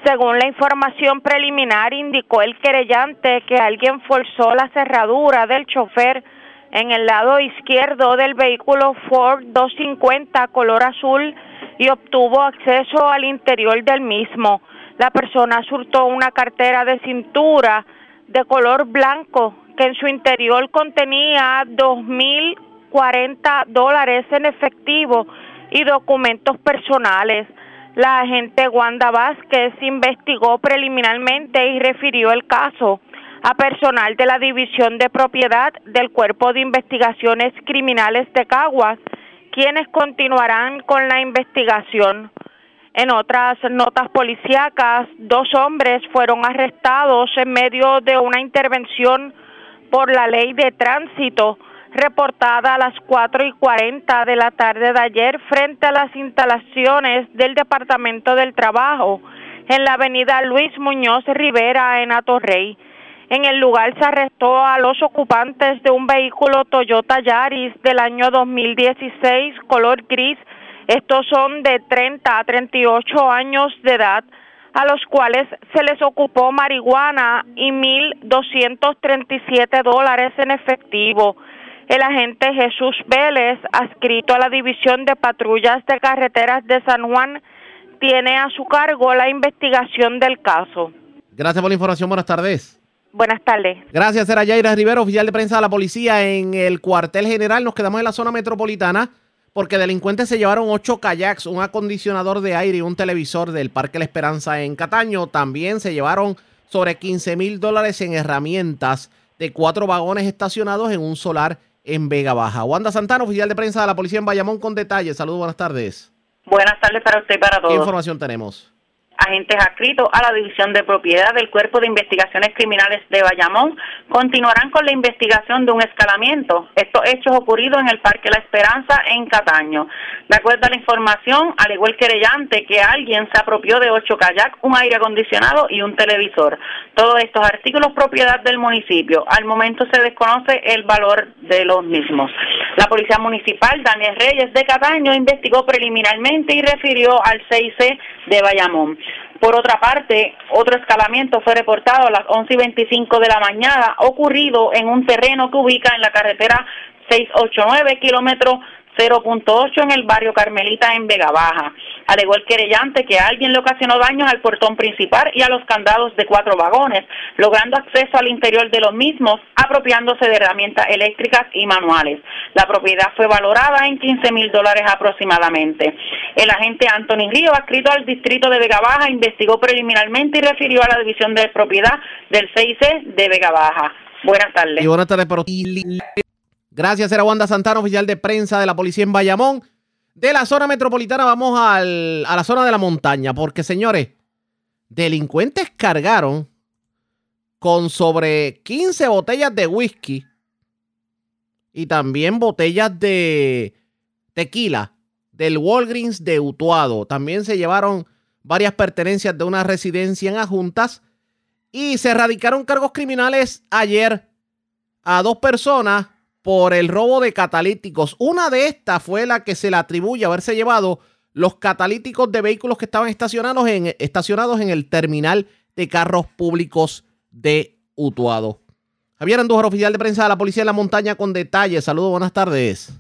Según la información preliminar, indicó el querellante que alguien forzó la cerradura del chofer en el lado izquierdo del vehículo Ford 250 color azul y obtuvo acceso al interior del mismo. La persona surtó una cartera de cintura de color blanco que en su interior contenía 2.040 dólares en efectivo y documentos personales. La agente Wanda Vázquez investigó preliminarmente y refirió el caso a personal de la División de Propiedad del Cuerpo de Investigaciones Criminales de Caguas, quienes continuarán con la investigación. En otras notas policíacas, dos hombres fueron arrestados en medio de una intervención por la ley de tránsito reportada a las 4 y 40 de la tarde de ayer frente a las instalaciones del Departamento del Trabajo en la avenida Luis Muñoz Rivera en Atorrey. En el lugar se arrestó a los ocupantes de un vehículo Toyota Yaris del año 2016 color gris. Estos son de 30 a 38 años de edad, a los cuales se les ocupó marihuana y 1.237 dólares en efectivo. El agente Jesús Vélez, adscrito a la División de Patrullas de Carreteras de San Juan, tiene a su cargo la investigación del caso. Gracias por la información. Buenas tardes. Buenas tardes. Gracias, era Yaira Rivero, oficial de prensa de la policía en el cuartel general. Nos quedamos en la zona metropolitana porque delincuentes se llevaron ocho kayaks, un acondicionador de aire y un televisor del Parque La Esperanza en Cataño. También se llevaron sobre 15 mil dólares en herramientas de cuatro vagones estacionados en un solar en Vega Baja. Wanda Santana, oficial de prensa de la policía en Bayamón, con detalles. Saludos, buenas tardes. Buenas tardes para usted y para todos. ¿Qué información tenemos? Agentes adscritos a la División de Propiedad del Cuerpo de Investigaciones Criminales de Bayamón continuarán con la investigación de un escalamiento. Estos hechos ocurridos en el Parque La Esperanza en Cataño. De acuerdo a la información, alegó el querellante que alguien se apropió de ocho kayak, un aire acondicionado y un televisor. Todos estos artículos propiedad del municipio. Al momento se desconoce el valor de los mismos. La Policía Municipal, Daniel Reyes de Cataño, investigó preliminarmente y refirió al CIC de Bayamón. Por otra parte, otro escalamiento fue reportado a las 11 y 25 de la mañana, ocurrido en un terreno que ubica en la carretera 689, kilómetro 0.8 en el barrio Carmelita en Vega Baja. Alegó el querellante que alguien le ocasionó daños al portón principal y a los candados de cuatro vagones, logrando acceso al interior de los mismos, apropiándose de herramientas eléctricas y manuales. La propiedad fue valorada en 15 mil dólares aproximadamente. El agente Anthony Río, adscrito al distrito de Vega Baja, investigó preliminarmente y refirió a la división de propiedad del CIC de Vega Baja. Buenas tardes. Y buenas tardes para Gracias, era Wanda Santana, oficial de prensa de la policía en Bayamón. De la zona metropolitana vamos a la zona de la montaña, porque señores, delincuentes cargaron con sobre 15 botellas de whisky y también botellas de tequila del Walgreens de Utuado. También se llevaron varias pertenencias de una residencia en Ajuntas y se erradicaron cargos criminales ayer a dos personas por el robo de catalíticos. Una de estas fue la que se le atribuye haberse llevado los catalíticos de vehículos que estaban estacionados en, estacionados en el terminal de carros públicos de Utuado. Javier Andújar, oficial de prensa de la Policía de la Montaña, con detalles. Saludos, buenas tardes.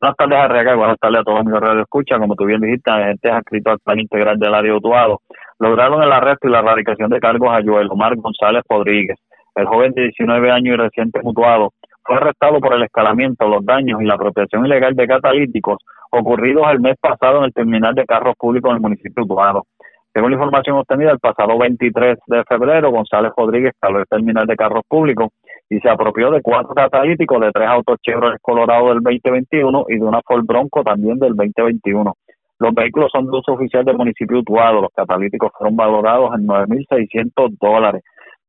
Buenas tardes, Arreaga, y buenas tardes a todos mis radio escucha. Como tú bien dijiste, agentes adscritos al plan integral del área de Utuado lograron el arresto y la erradicación de cargos a Joel Omar González Rodríguez, el joven de 19 años y reciente mutuado, fue arrestado por el escalamiento, los daños y la apropiación ilegal de catalíticos ocurridos el mes pasado en el terminal de carros públicos en el municipio de Utuado. Según la información obtenida el pasado 23 de febrero, González Rodríguez caló el terminal de carros públicos y se apropió de cuatro catalíticos de tres autos Chevrolet Colorado del 2021 y de una Ford Bronco también del 2021. Los vehículos son de uso oficial del municipio de Utuado. Los catalíticos fueron valorados en 9.600 dólares.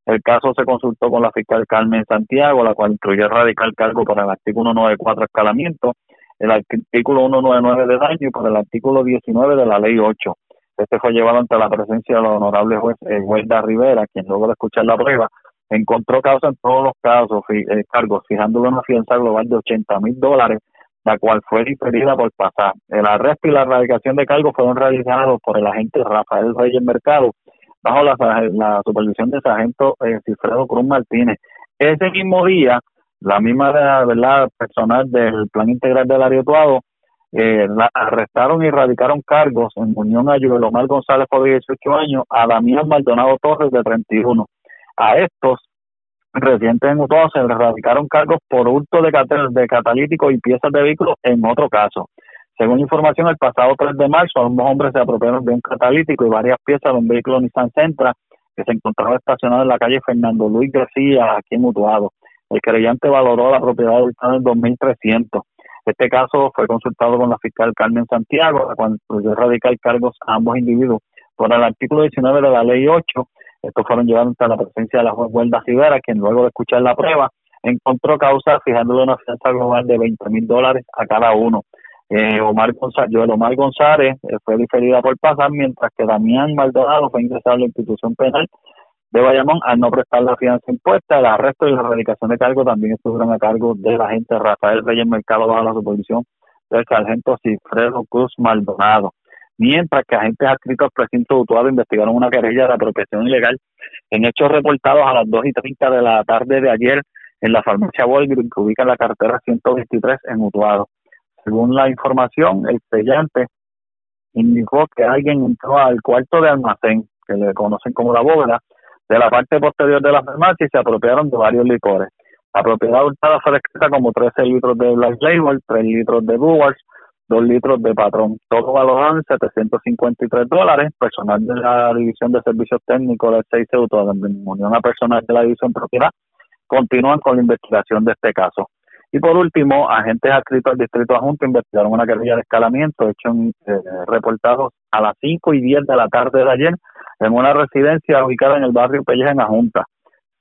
El caso se consultó con la fiscal Carmen Santiago, la cual incluyó radical cargo por el artículo 194 escalamiento, el artículo 199 de daño y por el artículo 19 de la ley 8. Este fue llevado ante la presencia del honorable juez eh, Rivera, quien luego de escuchar la prueba encontró causa en todos los casos eh, cargos, fijándole una fianza global de 80 mil dólares, la cual fue diferida por pasar. El arresto y la erradicación de cargos fueron realizados por el agente Rafael Reyes Mercado, bajo la, supervisión del sargento eh, Cifredo Cruz Martínez. Ese mismo día, la misma verdad personal del Plan Integral del Área eh, arrestaron y radicaron cargos en unión a Joel Omar González por 18 años, a Damián Maldonado Torres de 31. A estos recientes en Utuado se les radicaron cargos por hurto de, de catalíticos y piezas de vehículos en otro caso. Según información, el pasado 3 de marzo, ambos hombres se apropiaron de un catalítico y varias piezas de un vehículo Nissan Sentra que se encontraba estacionado en la calle Fernando Luis García, aquí en Mutuado. El creyente valoró la propiedad del en 2.300. Este caso fue consultado con la fiscal Carmen Santiago, cual procedió radical cargos a ambos individuos por el artículo 19 de la ley 8. Estos fueron llevados hasta la presencia de la juez Huelda Rivera, quien luego de escuchar la prueba encontró causa fijándole una fianza global de 20 mil dólares a cada uno. Eh, Omar González, Joel Omar González eh, fue diferida por pasar, mientras que Damián Maldonado fue ingresado a la institución penal de Bayamón al no prestar la fianza impuesta. El arresto y la erradicación de cargo también estuvieron a cargo del agente Rafael Reyes Mercado bajo la supervisión del sargento Cifredo Cruz Maldonado. Mientras que agentes adscritos al precinto Utuado investigaron una querella de apropiación ilegal en hechos reportados a las 2 y 30 de la tarde de ayer en la farmacia Walgreens que ubica en la cartera 123 en Utuado. Según la información, el sellante indicó que alguien entró al cuarto de almacén, que le conocen como la bóveda, de la parte posterior de la farmacia y se apropiaron de varios licores. La propiedad hurtada fue descrita como 13 litros de Black Label, 3 litros de Brewers, 2 litros de Patrón. Todo valorado en 753 dólares. Personal de la División de Servicios Técnicos del 6 en unión a personal de la División Propiedad, continúan con la investigación de este caso. Y por último, agentes adscritos al Distrito Adjunto investigaron una querella de escalamiento hecho en, eh, reportados a las 5 y 10 de la tarde de ayer en una residencia ubicada en el barrio Pelleja en la Junta.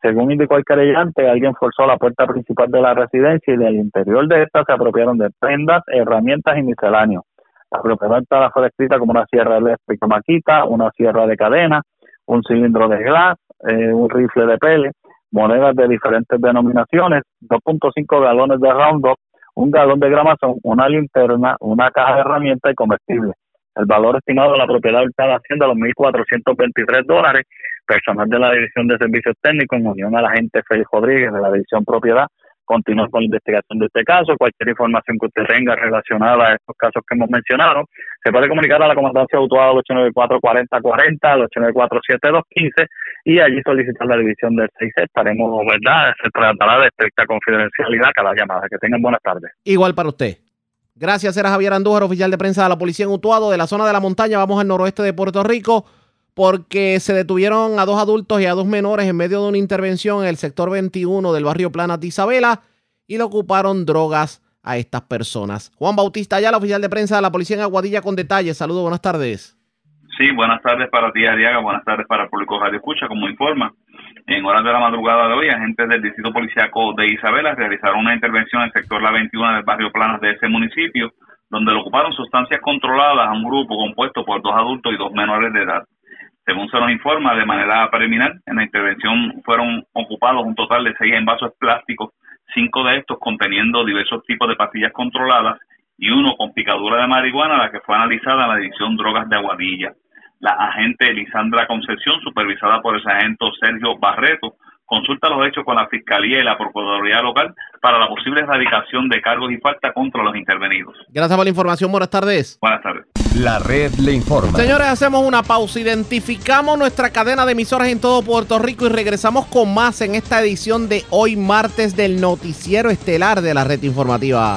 Según indicó el querellante, alguien forzó la puerta principal de la residencia y del interior de esta se apropiaron de prendas, herramientas y misceláneos. La propiedad fue descrita como una sierra eléctrica maquita, una sierra de cadena, un cilindro de gas, eh, un rifle de pele, monedas de diferentes denominaciones, 2.5 galones de Roundup, un galón de gramazón, una linterna, una caja de herramientas y comestible. El valor estimado de la propiedad hurtada asciende a los 1.423 dólares. Personal de la División de Servicios Técnicos, en unión a la agente Félix Rodríguez de la División Propiedad, continúa con la investigación de este caso. Cualquier información que usted tenga relacionada a estos casos que hemos mencionado, se puede comunicar a la Comandancia Autuada al 894-4040, al 894-7215 y allí solicitar la división del 6 Estaremos, ¿verdad? Se tratará de estricta confidencialidad cada llamada. Que tengan buenas tardes. Igual para usted. Gracias, era Javier Andújar, oficial de prensa de la Policía en Utuado, de la zona de la montaña. Vamos al noroeste de Puerto Rico porque se detuvieron a dos adultos y a dos menores en medio de una intervención en el sector 21 del barrio Planas de Isabela y le ocuparon drogas a estas personas. Juan Bautista la oficial de prensa de la Policía en Aguadilla, con detalles. Saludos, buenas tardes. Sí, buenas tardes para ti, Ariaga. Buenas tardes para el público Radio Escucha. Como informa, en horas de la madrugada de hoy, agentes del Distrito Policiaco de Isabela realizaron una intervención en el sector La 21 del barrio Planas de ese municipio, donde le ocuparon sustancias controladas a un grupo compuesto por dos adultos y dos menores de edad. Según se nos informa de manera preliminar, en la intervención fueron ocupados un total de seis envases plásticos, cinco de estos conteniendo diversos tipos de pastillas controladas y uno con picadura de marihuana, la que fue analizada en la División Drogas de Aguadilla la agente Elisandra Concepción, supervisada por el sargento Sergio Barreto, consulta los hechos con la Fiscalía y la Procuraduría Local para la posible erradicación de cargos y falta contra los intervenidos. Gracias por la información. Buenas tardes. Buenas tardes. La red le informa. Señores, hacemos una pausa. Identificamos nuestra cadena de emisoras en todo Puerto Rico y regresamos con más en esta edición de hoy martes del noticiero estelar de la red informativa.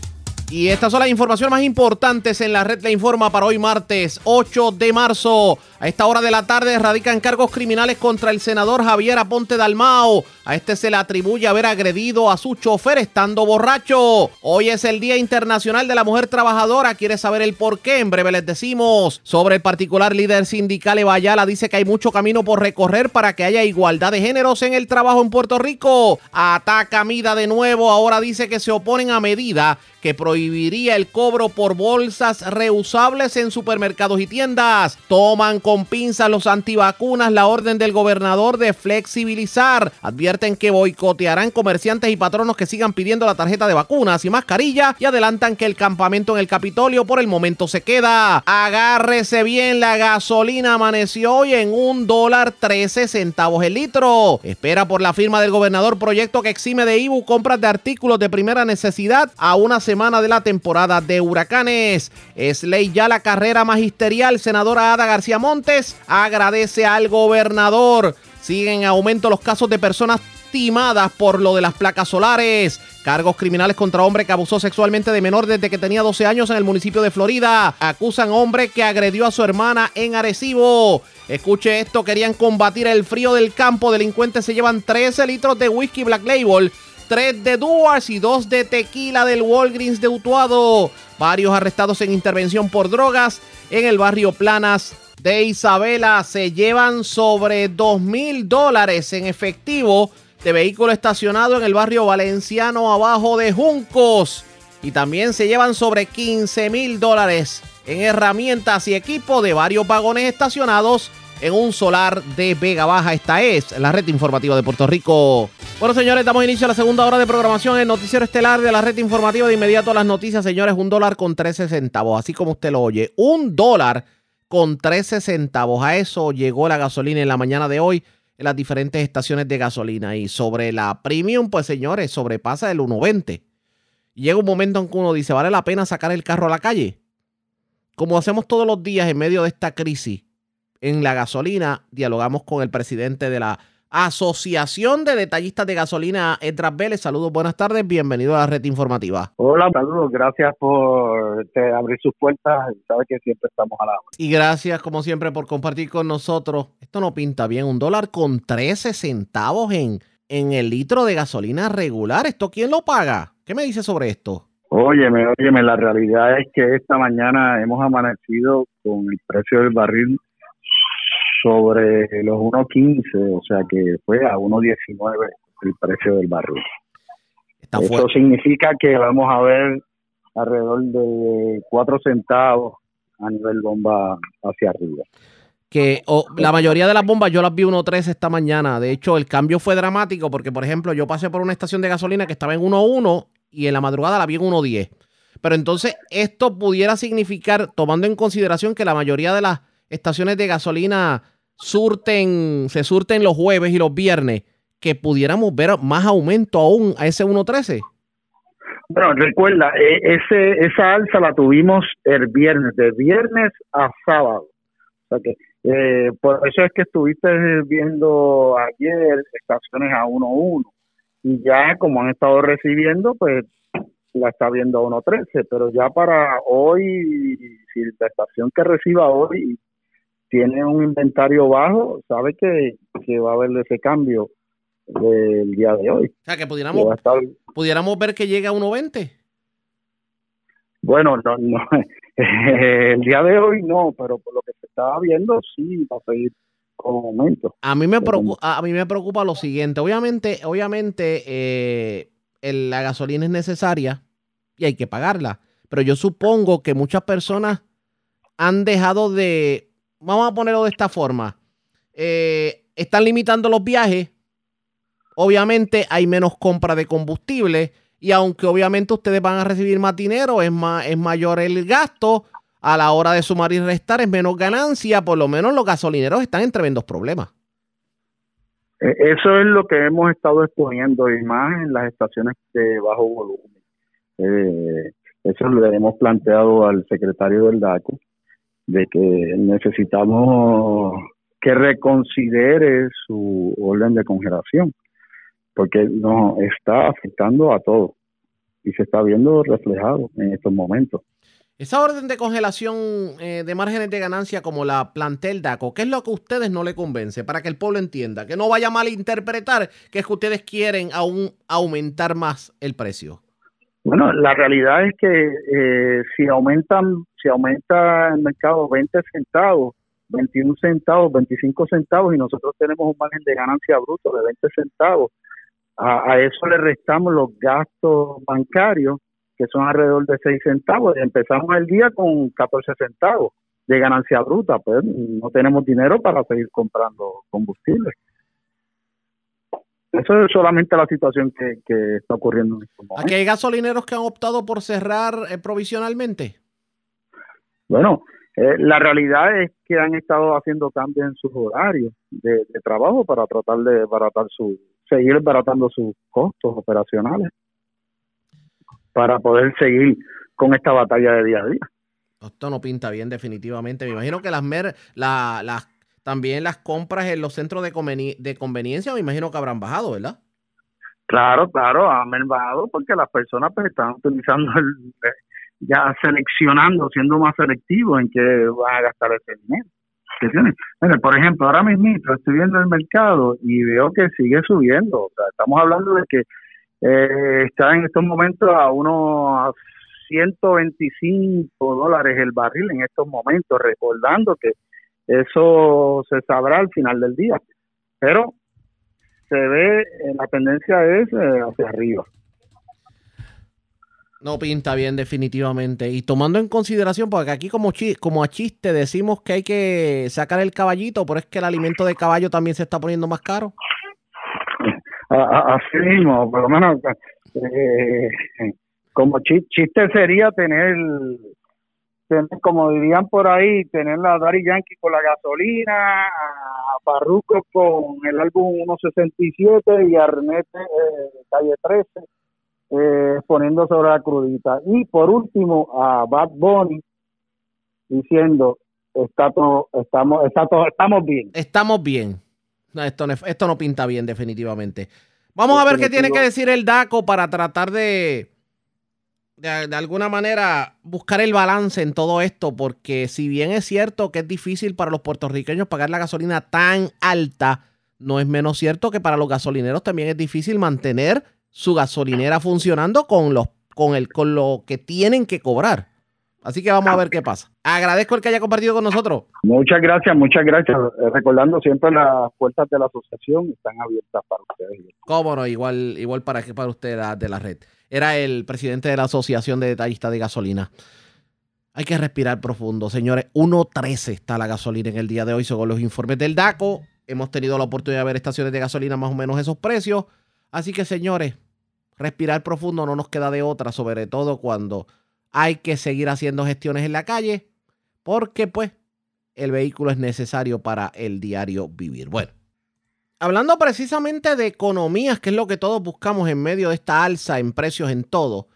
Y estas son las informaciones más importantes en la red Le Informa para hoy martes 8 de marzo. A esta hora de la tarde radican cargos criminales contra el senador Javier Aponte Dalmao. A este se le atribuye haber agredido a su chofer estando borracho. Hoy es el Día Internacional de la Mujer Trabajadora. ¿Quiere saber el por qué? En breve les decimos. Sobre el particular líder sindical Evayala dice que hay mucho camino por recorrer para que haya igualdad de géneros en el trabajo en Puerto Rico. Ataca Mida de nuevo. Ahora dice que se oponen a medida que prohibiría el cobro por bolsas reusables en supermercados y tiendas. Toman con pinzas los antivacunas la orden del gobernador de flexibilizar. Advierten que boicotearán comerciantes y patronos que sigan pidiendo la tarjeta de vacunas y mascarilla y adelantan que el campamento en el Capitolio por el momento se queda. Agárrese bien, la gasolina amaneció hoy en un dólar 13 centavos el litro. Espera por la firma del gobernador proyecto que exime de IBU compras de artículos de primera necesidad a una semana de la temporada de huracanes. Es ley ya la carrera magisterial. Senadora Ada García Montes agradece al gobernador. Siguen en aumento los casos de personas timadas por lo de las placas solares. Cargos criminales contra hombre que abusó sexualmente de menor desde que tenía 12 años en el municipio de Florida. Acusan hombre que agredió a su hermana en Arecibo. Escuche esto, querían combatir el frío del campo. Delincuentes se llevan 13 litros de whisky Black Label, 3 de Duars y 2 de tequila del Walgreens de Utuado. Varios arrestados en intervención por drogas en el barrio Planas de Isabela. Se llevan sobre 2 mil dólares en efectivo de vehículo estacionado en el barrio valenciano abajo de Juncos. Y también se llevan sobre 15 mil dólares en herramientas y equipo de varios vagones estacionados en un solar de Vega Baja. Esta es la red informativa de Puerto Rico. Bueno, señores, damos inicio a la segunda hora de programación en Noticiero Estelar de la red informativa. De inmediato las noticias, señores, un dólar con 13 centavos, así como usted lo oye. Un dólar con 13 centavos. A eso llegó la gasolina en la mañana de hoy en las diferentes estaciones de gasolina. Y sobre la premium, pues señores, sobrepasa el 1.20. Llega un momento en que uno dice, ¿vale la pena sacar el carro a la calle? Como hacemos todos los días en medio de esta crisis en la gasolina, dialogamos con el presidente de la Asociación de Detallistas de Gasolina, Edras Vélez. Saludos, buenas tardes, bienvenido a la red informativa. Hola, saludos, gracias por abrir sus puertas. Sabes que siempre estamos a la hora. Y gracias, como siempre, por compartir con nosotros. Esto no pinta bien, un dólar con 13 centavos en, en el litro de gasolina regular. ¿Esto quién lo paga? ¿Qué me dice sobre esto? Óyeme, óyeme, la realidad es que esta mañana hemos amanecido con el precio del barril sobre los 1.15, o sea que fue a 1.19 el precio del barril. Eso significa que vamos a ver alrededor de 4 centavos a nivel bomba hacia arriba. Que la mayoría de las bombas yo las vi 1.13 esta mañana. De hecho, el cambio fue dramático porque, por ejemplo, yo pasé por una estación de gasolina que estaba en 1.1 y en la madrugada la vi en 1.10. Pero entonces esto pudiera significar, tomando en consideración que la mayoría de las estaciones de gasolina surten, se surten los jueves y los viernes, que pudiéramos ver más aumento aún a ese 1.13? Bueno, recuerda, e, ese, esa alza la tuvimos el viernes, de viernes a sábado. O eh, por eso es que estuviste viendo ayer estaciones a 1.1 y ya como han estado recibiendo, pues la está viendo a 1.13, pero ya para hoy, si la estación que reciba hoy tiene un inventario bajo, sabe que, va a haber ese cambio del día de hoy. O sea, que pudiéramos, pudiéramos ver que llega a 1.20. Bueno, no, no, el día de hoy no, pero por lo que se estaba viendo sí va a seguir con aumento. A mí me preocupa, a mí me preocupa lo siguiente. Obviamente, obviamente eh, la gasolina es necesaria y hay que pagarla, pero yo supongo que muchas personas han dejado de vamos a ponerlo de esta forma. Eh, están limitando los viajes. Obviamente hay menos compra de combustible. Y aunque obviamente ustedes van a recibir más dinero, es, más, es mayor el gasto. A la hora de sumar y restar es menos ganancia. Por lo menos los gasolineros están en tremendos problemas. E, eso es lo que hemos estado exponiendo y más en las estaciones de bajo volumen. Eh, eso le hemos planteado al secretario del DACO de que necesitamos que reconsidere su orden de congelación, porque nos está afectando a todos y se está viendo reflejado en estos momentos. Esa orden de congelación eh, de márgenes de ganancia como la plantel DACO, ¿qué es lo que a ustedes no le convence? Para que el pueblo entienda, que no vaya a malinterpretar que es que ustedes quieren aún aumentar más el precio. Bueno, la realidad es que eh, si aumentan, si aumenta el mercado 20 centavos, 21 centavos, 25 centavos y nosotros tenemos un margen de ganancia bruto de 20 centavos, a, eso le restamos los gastos bancarios que son alrededor de 6 centavos y empezamos el día con 14 centavos de ganancia bruta, pues no tenemos dinero para seguir comprando combustible. Eso es solamente la situación que, está ocurriendo en este momento. ¿Aquí hay gasolineros que han optado por cerrar eh, provisionalmente? Bueno, eh, la realidad es que han estado haciendo cambios en sus horarios de, trabajo para tratar de baratar su, seguir baratando sus costos operacionales para poder seguir con esta batalla de día a día. Esto no pinta bien definitivamente. Me imagino que las, mer, la, las también las compras en los centros de, conveniencia, me imagino que habrán bajado, ¿verdad? Claro, claro, ha mermado porque las personas pues están utilizando el, ya seleccionando, siendo más selectivos en qué van a gastar ese dinero. Mira, por ejemplo, ahora mismo estoy viendo el mercado y veo que sigue subiendo. O sea, estamos hablando de que eh, está en estos momentos a unos 125 dólares el barril en estos momentos, recordando que eso se sabrá al final del día. Pero se ve, eh, la tendencia es eh, hacia arriba. No pinta bien definitivamente. Y tomando en consideración, porque aquí como, como a chiste decimos que hay que sacar el caballito, pero es que el alimento de caballo también se está poniendo más caro. Así mismo, por lo menos, eh, como chiste sería tener, como dirían por ahí, tener la Dari Yankee con la gasolina, a Parruco con el álbum 167 y Arnete eh, Calle 13 eh, poniendo sobre la crudita. Y por último, a Bad Bunny diciendo, está todo, estamos, está todo, estamos bien. Estamos bien. No, esto, no, esto no pinta bien definitivamente. Vamos a ver qué tiene que decir el DACO para tratar de, de, alguna manera buscar el balance en todo esto, porque si bien es cierto que es difícil para los puertorriqueños pagar la gasolina tan alta, no es menos cierto que para los gasolineros también es difícil mantener su gasolinera funcionando con, los, con, el, con lo que tienen que cobrar. Así que vamos a ver qué pasa. Agradezco el que haya compartido con nosotros. Muchas gracias, muchas gracias. Recordando siempre las puertas de la asociación están abiertas para ustedes. Cómo no, igual, igual para, para usted de la red. Era el presidente de la Asociación de Detallistas de Gasolina. Hay que respirar profundo, señores. 1.13 está la gasolina en el día de hoy, según los informes del DACO. Hemos tenido la oportunidad de ver estaciones de gasolina más o menos esos precios. Así que, señores, respirar profundo no nos queda de otra, sobre todo cuando hay que seguir haciendo gestiones en la calle, porque pues el vehículo es necesario para el diario vivir. Bueno, hablando precisamente de economías, que es lo que todos buscamos en medio de esta alza en precios en todo,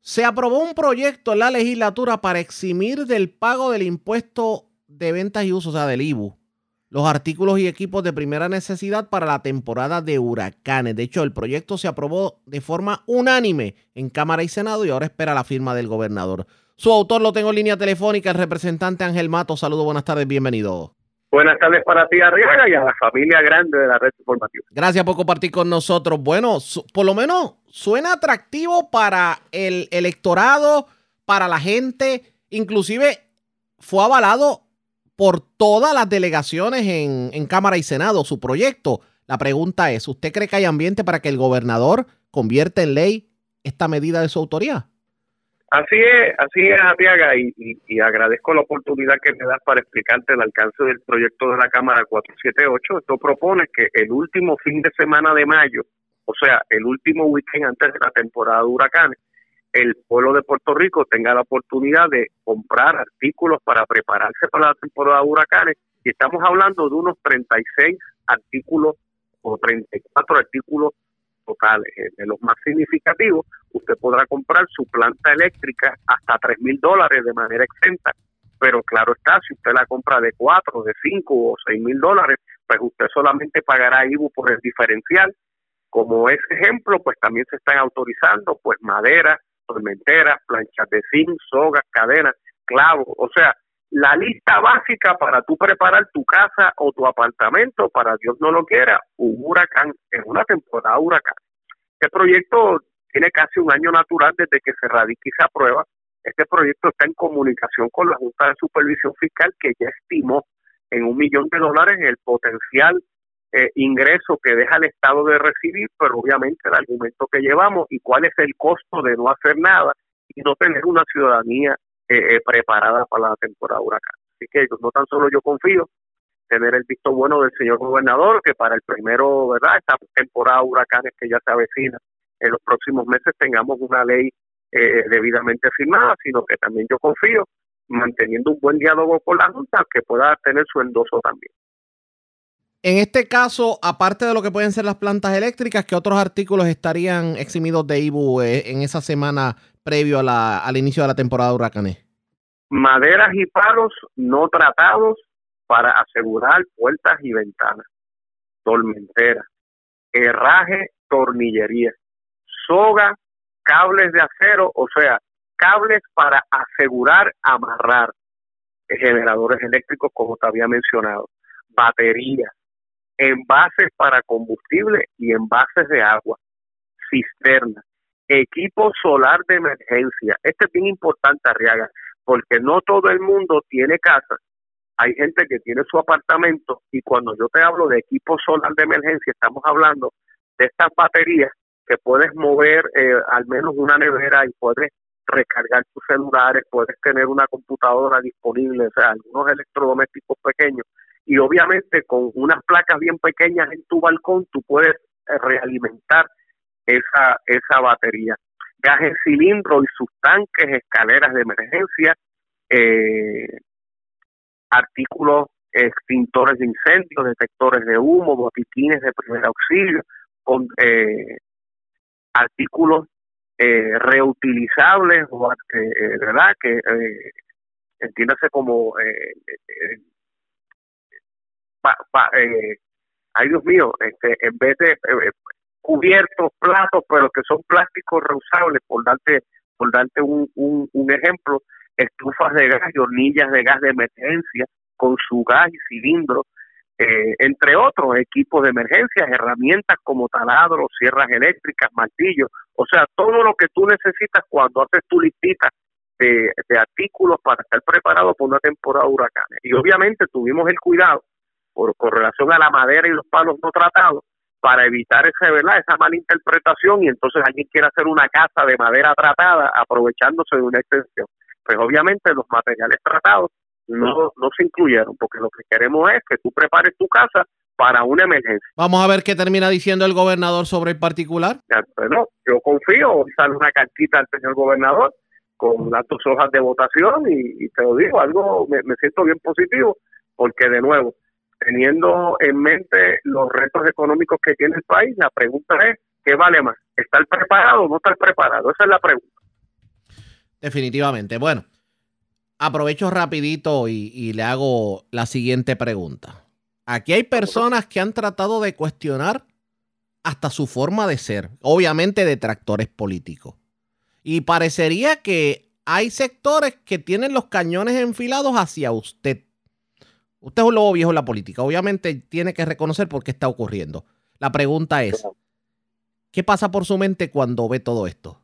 se aprobó un proyecto en la legislatura para eximir del pago del impuesto de ventas y uso, o sea, del IBU, los artículos y equipos de primera necesidad para la temporada de huracanes. De hecho, el proyecto se aprobó de forma unánime en Cámara y Senado y ahora espera la firma del gobernador. Su autor lo tengo en línea telefónica, el representante Ángel Mato. Saludos, buenas tardes, bienvenido. Buenas tardes para ti, Arriaga, y a la familia grande de la red informativa. Gracias por compartir con nosotros. Bueno, por lo menos suena atractivo para el electorado, para la gente, inclusive fue avalado por todas las delegaciones en, en, Cámara y Senado su proyecto. La pregunta es, ¿usted cree que hay ambiente para que el gobernador convierta en ley esta medida de su autoría? Así es, así es, Atiaga, y, y, y, agradezco la oportunidad que me das para explicarte el alcance del proyecto de la Cámara 478. Esto propone que el último fin de semana de mayo, o sea, el último weekend antes de la temporada de huracanes, el pueblo de Puerto Rico tenga la oportunidad de comprar artículos para prepararse para la temporada de huracanes. Y estamos hablando de unos 36 artículos o 34 artículos totales. Eh, de los más significativos, usted podrá comprar su planta eléctrica hasta 3 mil dólares de manera exenta. Pero claro está, si usted la compra de 4, de 5 o 6 mil dólares, pues usted solamente pagará IBU por el diferencial. Como ese ejemplo, pues también se están autorizando pues madera, tormenteras, planchas de zinc, sogas, cadenas, clavos, o sea, la lista básica para tú preparar tu casa o tu apartamento para Dios no lo quiera, un huracán, en una temporada huracán. Este proyecto tiene casi un año natural desde que se radica y se aprueba. Este proyecto está en comunicación con la Junta de Supervisión Fiscal que ya estimó en un millón de dólares el potencial eh, ingreso que deja el Estado de recibir, pero obviamente el argumento que llevamos y cuál es el costo de no hacer nada y no tener una ciudadanía eh, eh, preparada para la temporada huracán. Así que no tan solo yo confío tener el visto bueno del señor gobernador que para el primero, ¿verdad? Esta temporada huracanes que ya se avecina en los próximos meses tengamos una ley eh, debidamente firmada, sino que también yo confío manteniendo un buen diálogo con la Junta que pueda tener su endoso también. En este caso, aparte de lo que pueden ser las plantas eléctricas, ¿qué otros artículos estarían eximidos de IBU eh, en esa semana previo a la, al inicio de la temporada de huracanes? Maderas y palos no tratados para asegurar puertas y ventanas, tormenteras, herraje tornillería, soga, cables de acero, o sea, cables para asegurar, amarrar. Generadores eléctricos, como te había mencionado, baterías, envases para combustible y envases de agua, cisternas, equipo solar de emergencia. Esto es bien importante, Arriaga, porque no todo el mundo tiene casa. Hay gente que tiene su apartamento y cuando yo te hablo de equipo solar de emergencia, estamos hablando de estas baterías que puedes mover eh, al menos una nevera y puedes recargar tus celulares, puedes tener una computadora disponible, o sea, algunos electrodomésticos pequeños. Y obviamente con unas placas bien pequeñas en tu balcón tú puedes eh, realimentar esa, esa batería. Gas en cilindro y sus tanques, escaleras de emergencia, eh, artículos extintores de incendios, detectores de humo, botiquines de primer auxilio, con eh, artículos eh, reutilizables, o, eh, ¿verdad? Que eh, entiéndase como, eh, ay Dios mío, este, en vez de cubiertos, platos, pero que son plásticos reusables, por darte, por darte un, un, un ejemplo, estufas de gas y hornillas de gas de emergencia con su gas y cilindro, eh, entre otros equipos de emergencia, herramientas como taladros, sierras eléctricas, martillos, o sea, todo lo que tú necesitas cuando haces tu listita de, artículos para estar preparado para una temporada de huracanes. Y obviamente tuvimos el cuidado por, con relación a la madera y los palos no tratados para evitar esa, ¿verdad? esa mala interpretación y entonces alguien quiere hacer una casa de madera tratada aprovechándose de una extensión. Pues obviamente los materiales tratados no, no se incluyeron, porque lo que queremos es que tú prepares tu casa para una emergencia. Vamos a ver qué termina diciendo el gobernador sobre el particular. Bueno, yo confío, sale una cartita al señor gobernador con las dos hojas de votación y, te lo digo, algo me, me siento bien positivo, porque de nuevo, teniendo en mente los retos económicos que tiene el país, la pregunta es, ¿qué vale más? ¿Estar preparado o no estar preparado? Esa es la pregunta. Definitivamente. Bueno, aprovecho rapidito y, le hago la siguiente pregunta. Aquí hay personas que han tratado de cuestionar hasta su forma de ser, obviamente detractores políticos. Y parecería que hay sectores que tienen los cañones enfilados hacia usted. Usted es un lobo viejo en la política. Obviamente tiene que reconocer por qué está ocurriendo. La pregunta es, ¿qué pasa por su mente cuando ve todo esto?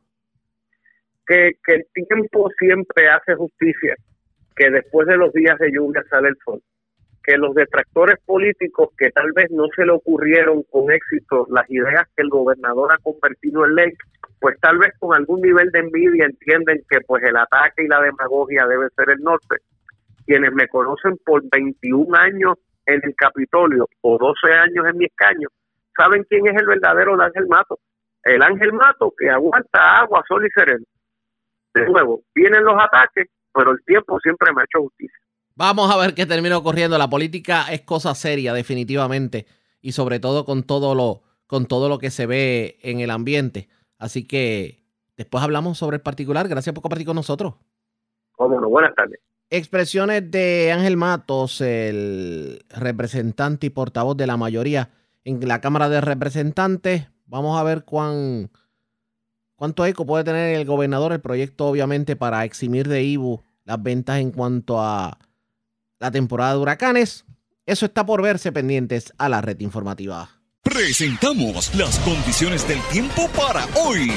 Que, el tiempo siempre hace justicia que después de los días de lluvia sale el sol, que los detractores políticos que tal vez no se le ocurrieron con éxito las ideas que el gobernador ha convertido en ley, pues tal vez con algún nivel de envidia entienden que pues el ataque y la demagogia debe ser el norte. Quienes me conocen por 21 años en el Capitolio o 12 años en mi escaño, saben quién es el verdadero Ángel Mato. El Ángel Mato que aguanta agua, sol y sereno. De nuevo, vienen los ataques pero el tiempo siempre me ha hecho justicia. Vamos a ver qué termina ocurriendo. La política es cosa seria, definitivamente, y sobre todo con todo lo, con todo lo que se ve en el ambiente. Así que después hablamos sobre el particular. Gracias por compartir con nosotros. Cómo buenas tardes. Expresiones de Ángel Matos, el representante y portavoz de la mayoría en la Cámara de Representantes. Vamos a ver cuán, cuánto eco puede tener el gobernador el proyecto, obviamente, para eximir de IBU las ventas en cuanto a la temporada de huracanes. Eso está por verse pendientes a la red informativa. Presentamos las condiciones del tiempo para hoy.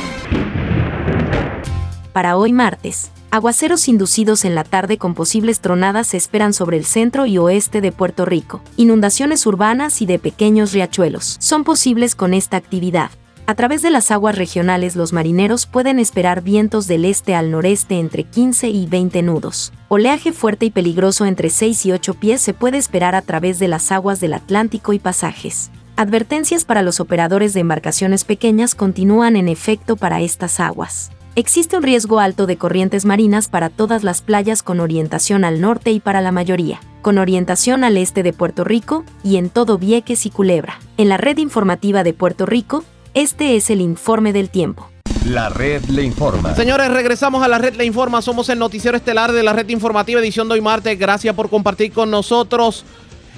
Para hoy martes, aguaceros inducidos en la tarde con posibles tronadas se esperan sobre el centro y oeste de Puerto Rico. Inundaciones urbanas y de pequeños riachuelos son posibles con esta actividad. A través de las aguas regionales los marineros pueden esperar vientos del este al noreste entre 15 y 20 nudos. Oleaje fuerte y peligroso entre 6 y 8 pies se puede esperar a través de las aguas del Atlántico y pasajes. Advertencias para los operadores de embarcaciones pequeñas continúan en efecto para estas aguas. Existe un riesgo alto de corrientes marinas para todas las playas con orientación al norte y para la mayoría, con orientación al este de Puerto Rico y en todo Vieques y Culebra. En la red informativa de Puerto Rico, este es el informe del tiempo. La red le informa. Señores, regresamos a la red le informa. Somos el noticiero estelar de la red informativa edición de hoy martes. Gracias por compartir con nosotros.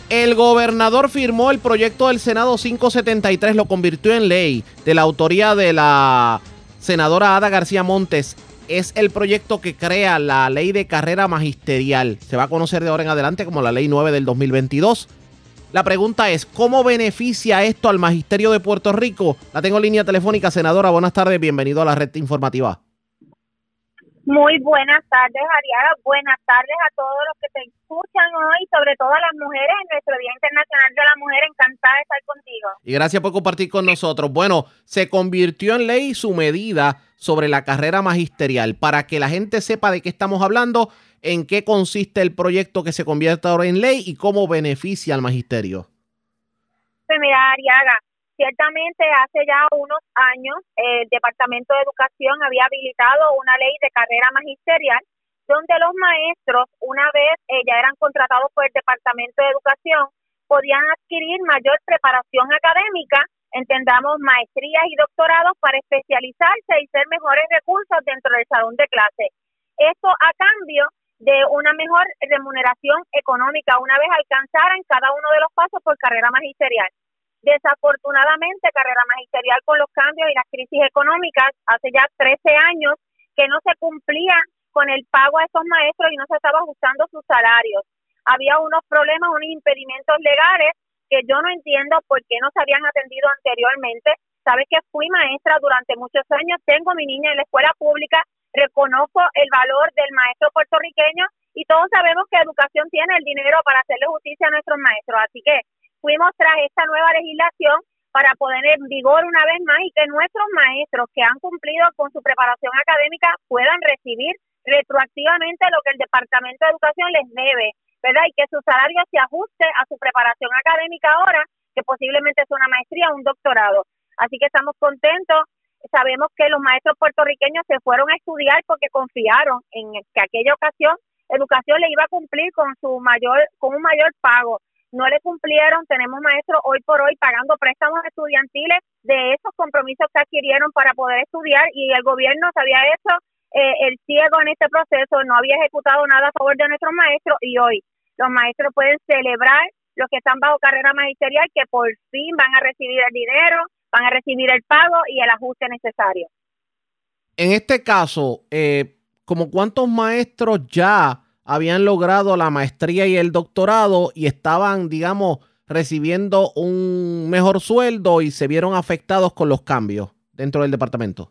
El gobernador firmó el proyecto del Senado 573, lo convirtió en ley de la autoría de la senadora Ada García Montes. Es el proyecto que crea la ley de carrera magisterial. Se va a conocer de ahora en adelante como la ley 9 del 2022. La pregunta es, ¿cómo beneficia esto al magisterio de Puerto Rico? La tengo en línea telefónica, senadora. Buenas tardes, bienvenido a la red informativa. Muy buenas tardes, Ariaga. Buenas tardes a todos los que te escuchan hoy, sobre todo a las mujeres en nuestro Día Internacional de la Mujer. Encantada de estar contigo. Y gracias por compartir con nosotros. Bueno, se convirtió en ley su medida sobre la carrera magisterial. Para que la gente sepa de qué estamos hablando, en qué consiste el proyecto que se convierte ahora en ley y cómo beneficia al magisterio. Pues mira, Ariaga, ciertamente hace ya unos años el Departamento de Educación había habilitado una ley de carrera magisterial donde los maestros, una vez eh, ya eran contratados por el Departamento de Educación, podían adquirir mayor preparación académica, entendamos maestrías y doctorados para especializarse y ser mejores recursos dentro del salón de clase. Esto a cambio de una mejor remuneración económica una vez alcanzaran cada uno de los pasos por carrera magisterial. Desafortunadamente, carrera magisterial con los cambios y las crisis económicas, hace ya 13 años que no se cumplía con el pago a esos maestros y no se estaba ajustando sus salarios. Había unos problemas, unos impedimentos legales que yo no entiendo por qué no se habían atendido anteriormente. Sabes que fui maestra durante muchos años, tengo mi niña en la escuela pública reconozco el valor del maestro puertorriqueño y todos sabemos que educación tiene el dinero para hacerle justicia a nuestros maestros. Así que fuimos tras esta nueva legislación para poner en vigor una vez más y que nuestros maestros que han cumplido con su preparación académica puedan recibir retroactivamente lo que el Departamento de Educación les debe, ¿verdad? Y que su salario se ajuste a su preparación académica ahora, que posiblemente es una maestría o un doctorado. Así que estamos contentos sabemos que los maestros puertorriqueños se fueron a estudiar porque confiaron en que aquella ocasión educación le iba a cumplir con su mayor con un mayor pago. No le cumplieron, tenemos maestros hoy por hoy pagando préstamos estudiantiles de esos compromisos que adquirieron para poder estudiar y el gobierno se había hecho eh, el ciego en este proceso, no había ejecutado nada a favor de nuestros maestros y hoy los maestros pueden celebrar los que están bajo carrera magisterial que por fin van a recibir el dinero, van a recibir el pago y el ajuste necesario. En este caso, eh, ¿como cuántos maestros ya habían logrado la maestría y el doctorado y estaban, digamos, recibiendo un mejor sueldo y se vieron afectados con los cambios dentro del departamento?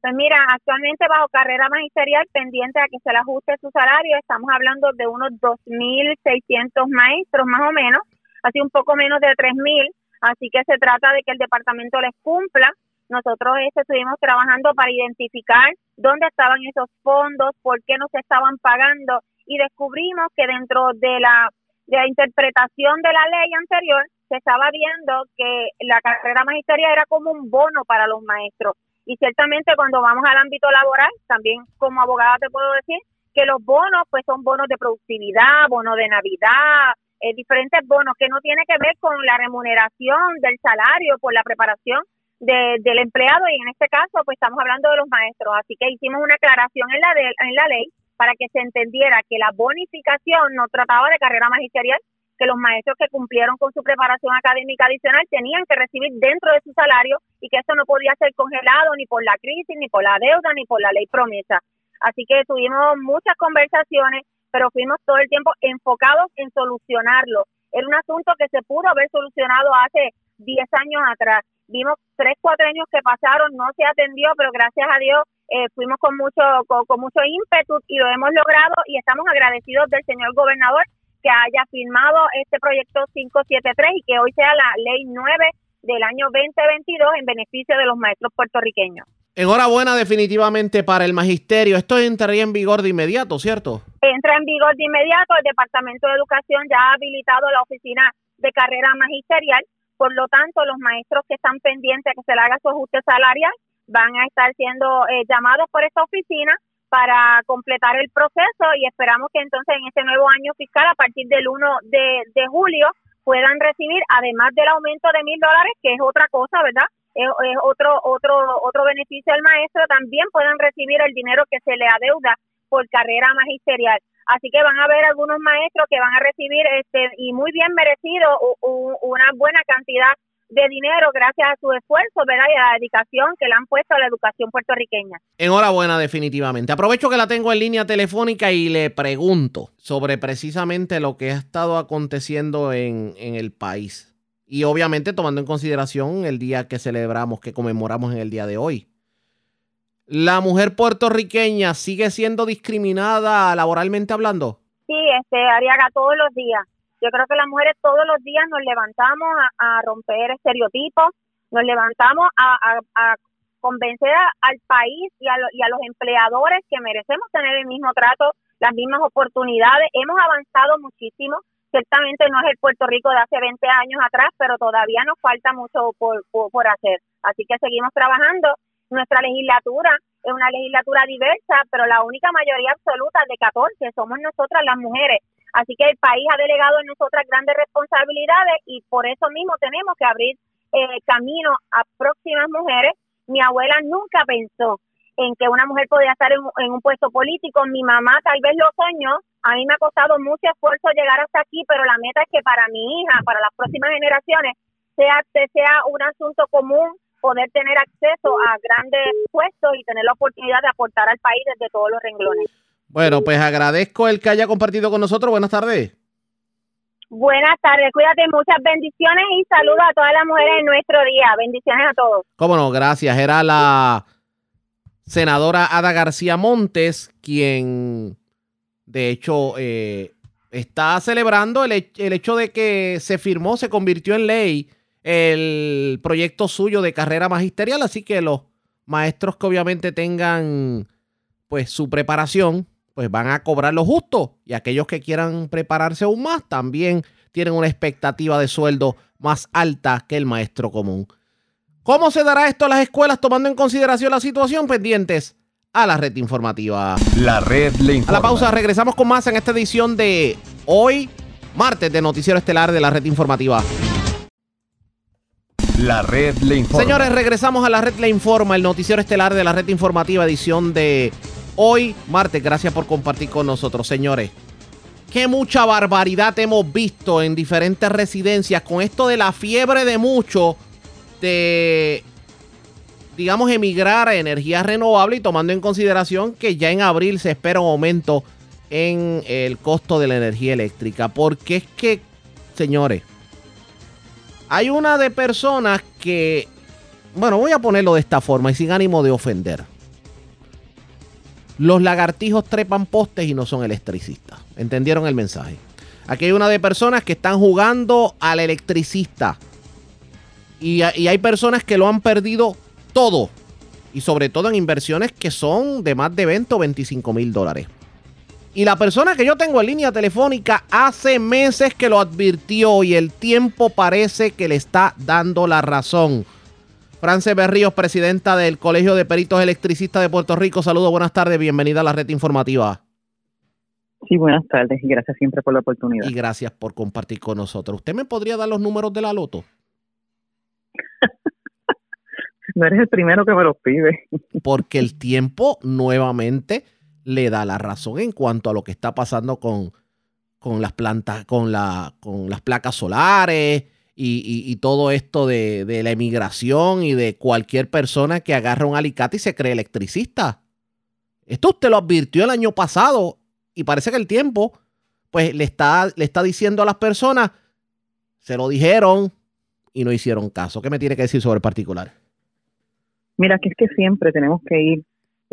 Pues mira, actualmente bajo carrera magisterial pendiente a que se le ajuste su salario, estamos hablando de unos 2.600 maestros más o menos, así un poco menos de 3.000 Así que se trata de que el departamento les cumpla. Nosotros este, estuvimos trabajando para identificar dónde estaban esos fondos, por qué no se estaban pagando y descubrimos que dentro de la, de la interpretación de la ley anterior se estaba viendo que la carrera magisterial era como un bono para los maestros. Y ciertamente cuando vamos al ámbito laboral, también como abogada te puedo decir que los bonos pues son bonos de productividad, bonos de Navidad, eh, diferentes bonos que no tiene que ver con la remuneración del salario por la preparación del empleado y en este caso pues estamos hablando de los maestros así que hicimos una aclaración en la en la ley para que se entendiera que la bonificación no trataba de carrera magisterial que los maestros que cumplieron con su preparación académica adicional tenían que recibir dentro de su salario y que eso no podía ser congelado ni por la crisis, ni por la deuda, ni por la ley promesa. Así que tuvimos muchas conversaciones, pero fuimos todo el tiempo enfocados en solucionarlo. Era un asunto que se pudo haber solucionado hace 10 años atrás. Vimos tres, cuatro años que pasaron, no se atendió, pero gracias a Dios eh, fuimos con mucho, con, mucho ímpetu y lo hemos logrado y estamos agradecidos del señor gobernador que haya firmado este proyecto 573 y que hoy sea la ley 9 del año 2022 en beneficio de los maestros puertorriqueños. Enhorabuena definitivamente para el magisterio. Esto entraría en vigor de inmediato, ¿cierto? Entra en vigor de inmediato. El Departamento de Educación ya ha habilitado la oficina de carrera magisterial. Por lo tanto, los maestros que están pendientes de que se le haga su ajuste salarial van a estar siendo eh, llamados por esta oficina para completar el proceso y esperamos que entonces en este nuevo año fiscal, a partir del 1 de, julio, puedan recibir, además del aumento de mil dólares, que es otra cosa, ¿verdad? es, otro otro otro beneficio al maestro también pueden recibir el dinero que se le adeuda por carrera magisterial. Así que van a haber algunos maestros que van a recibir este y muy bien merecido una buena cantidad de dinero gracias a su esfuerzo, ¿verdad? Y a la dedicación que le han puesto a la educación puertorriqueña. Enhorabuena, definitivamente. Aprovecho que la tengo en línea telefónica y le pregunto sobre precisamente lo que ha estado aconteciendo en, en el país. Y obviamente tomando en consideración el día que celebramos, que conmemoramos en el día de hoy. ¿La mujer puertorriqueña sigue siendo discriminada laboralmente hablando? Sí, este, Ariaga, todos los días. Yo creo que las mujeres todos los días nos levantamos a, romper estereotipos, nos levantamos a, convencer al país y a, y a los empleadores que merecemos tener el mismo trato, las mismas oportunidades. Hemos avanzado muchísimo. Ciertamente no es el Puerto Rico de hace 20 años atrás, pero todavía nos falta mucho por, por hacer. Así que seguimos trabajando. Nuestra legislatura es una legislatura diversa, pero la única mayoría absoluta de 14 somos nosotras las mujeres. Así que el país ha delegado en nosotras grandes responsabilidades y por eso mismo tenemos que abrir eh, camino a próximas mujeres. Mi abuela nunca pensó en que una mujer podía estar en, un puesto político. Mi mamá tal vez lo soñó. A mí me ha costado mucho esfuerzo llegar hasta aquí, pero la meta es que para mi hija, para las próximas generaciones, sea, sea un asunto común poder tener acceso a grandes puestos y tener la oportunidad de aportar al país desde todos los renglones. Bueno, pues agradezco el que haya compartido con nosotros. Buenas tardes. Buenas tardes, cuídate, muchas bendiciones y saludos a todas las mujeres en nuestro día. Bendiciones a todos. Cómo no, gracias. Era la senadora Ada García Montes quien, de hecho, eh, está celebrando el, el hecho de que se firmó, se convirtió en ley el proyecto suyo de carrera magisterial, así que los maestros que obviamente tengan pues su preparación pues van a cobrar lo justo y aquellos que quieran prepararse aún más también tienen una expectativa de sueldo más alta que el maestro común. ¿Cómo se dará esto a las escuelas tomando en consideración la situación? Pendientes a la red informativa. La red le informa. A la pausa, regresamos con más en esta edición de hoy, martes de Noticiero Estelar de la red informativa. La red le informa. Señores, regresamos a la red le informa, el noticiero estelar de la red informativa, edición de hoy, martes. Gracias por compartir con nosotros, señores. Qué mucha barbaridad hemos visto en diferentes residencias con esto de la fiebre de mucho de, digamos, emigrar a energías renovables y tomando en consideración que ya en abril se espera un aumento en el costo de la energía eléctrica. Porque es que, señores, hay una de personas que, bueno, voy a ponerlo de esta forma y sin ánimo de ofender. Los lagartijos trepan postes y no son electricistas. ¿Entendieron el mensaje? Aquí hay una de personas que están jugando al electricista. Y, y, hay personas que lo han perdido todo. Y sobre todo en inversiones que son de más de 20 o 25 mil dólares. Y la persona que yo tengo en línea telefónica hace meses que lo advirtió y el tiempo parece que le está dando la razón. France Berríos, presidenta del Colegio de Peritos Electricistas de Puerto Rico. Saludos, buenas tardes, bienvenida a la red informativa. Sí, buenas tardes y gracias siempre por la oportunidad. Y gracias por compartir con nosotros. ¿Usted me podría dar los números de la loto? no eres el primero que me los pide. Porque el tiempo nuevamente le da la razón en cuanto a lo que está pasando con, con las plantas, con, la, con las placas solares, y, todo esto de, la emigración y de cualquier persona que agarra un alicate y se cree electricista. Esto usted lo advirtió el año pasado y parece que el tiempo pues le está, le está diciendo a las personas, se lo dijeron y no hicieron caso. ¿Qué me tiene que decir sobre el particular? Mira, que es que siempre tenemos que ir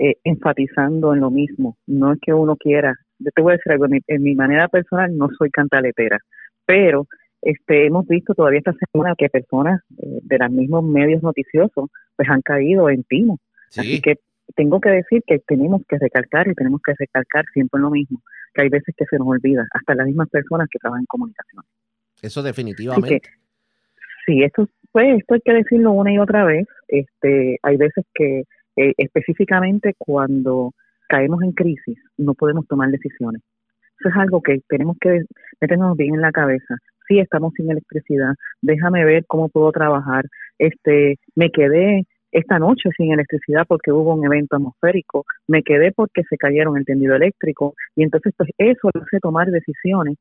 eh, enfatizando en lo mismo. No es que uno quiera. Yo te voy a decir algo, en mi, en mi manera personal no soy cantaletera, pero este, hemos visto todavía esta semana que personas eh, de los mismos medios noticiosos pues han caído en timo. Así que tengo que decir que tenemos que recalcar y tenemos que recalcar siempre en lo mismo, que hay veces que se nos olvida, hasta las mismas personas que trabajan en comunicación. Eso definitivamente. sí, esto, pues, esto hay que decirlo una y otra vez. Este, hay veces que eh, específicamente cuando caemos en crisis no podemos tomar decisiones. Eso es algo que tenemos que meternos bien en la cabeza. Sí estamos sin electricidad, déjame ver cómo puedo trabajar, este, me quedé esta noche sin electricidad porque hubo un evento atmosférico, me quedé porque se cayeron el tendido eléctrico. Y entonces pues eso hace tomar decisiones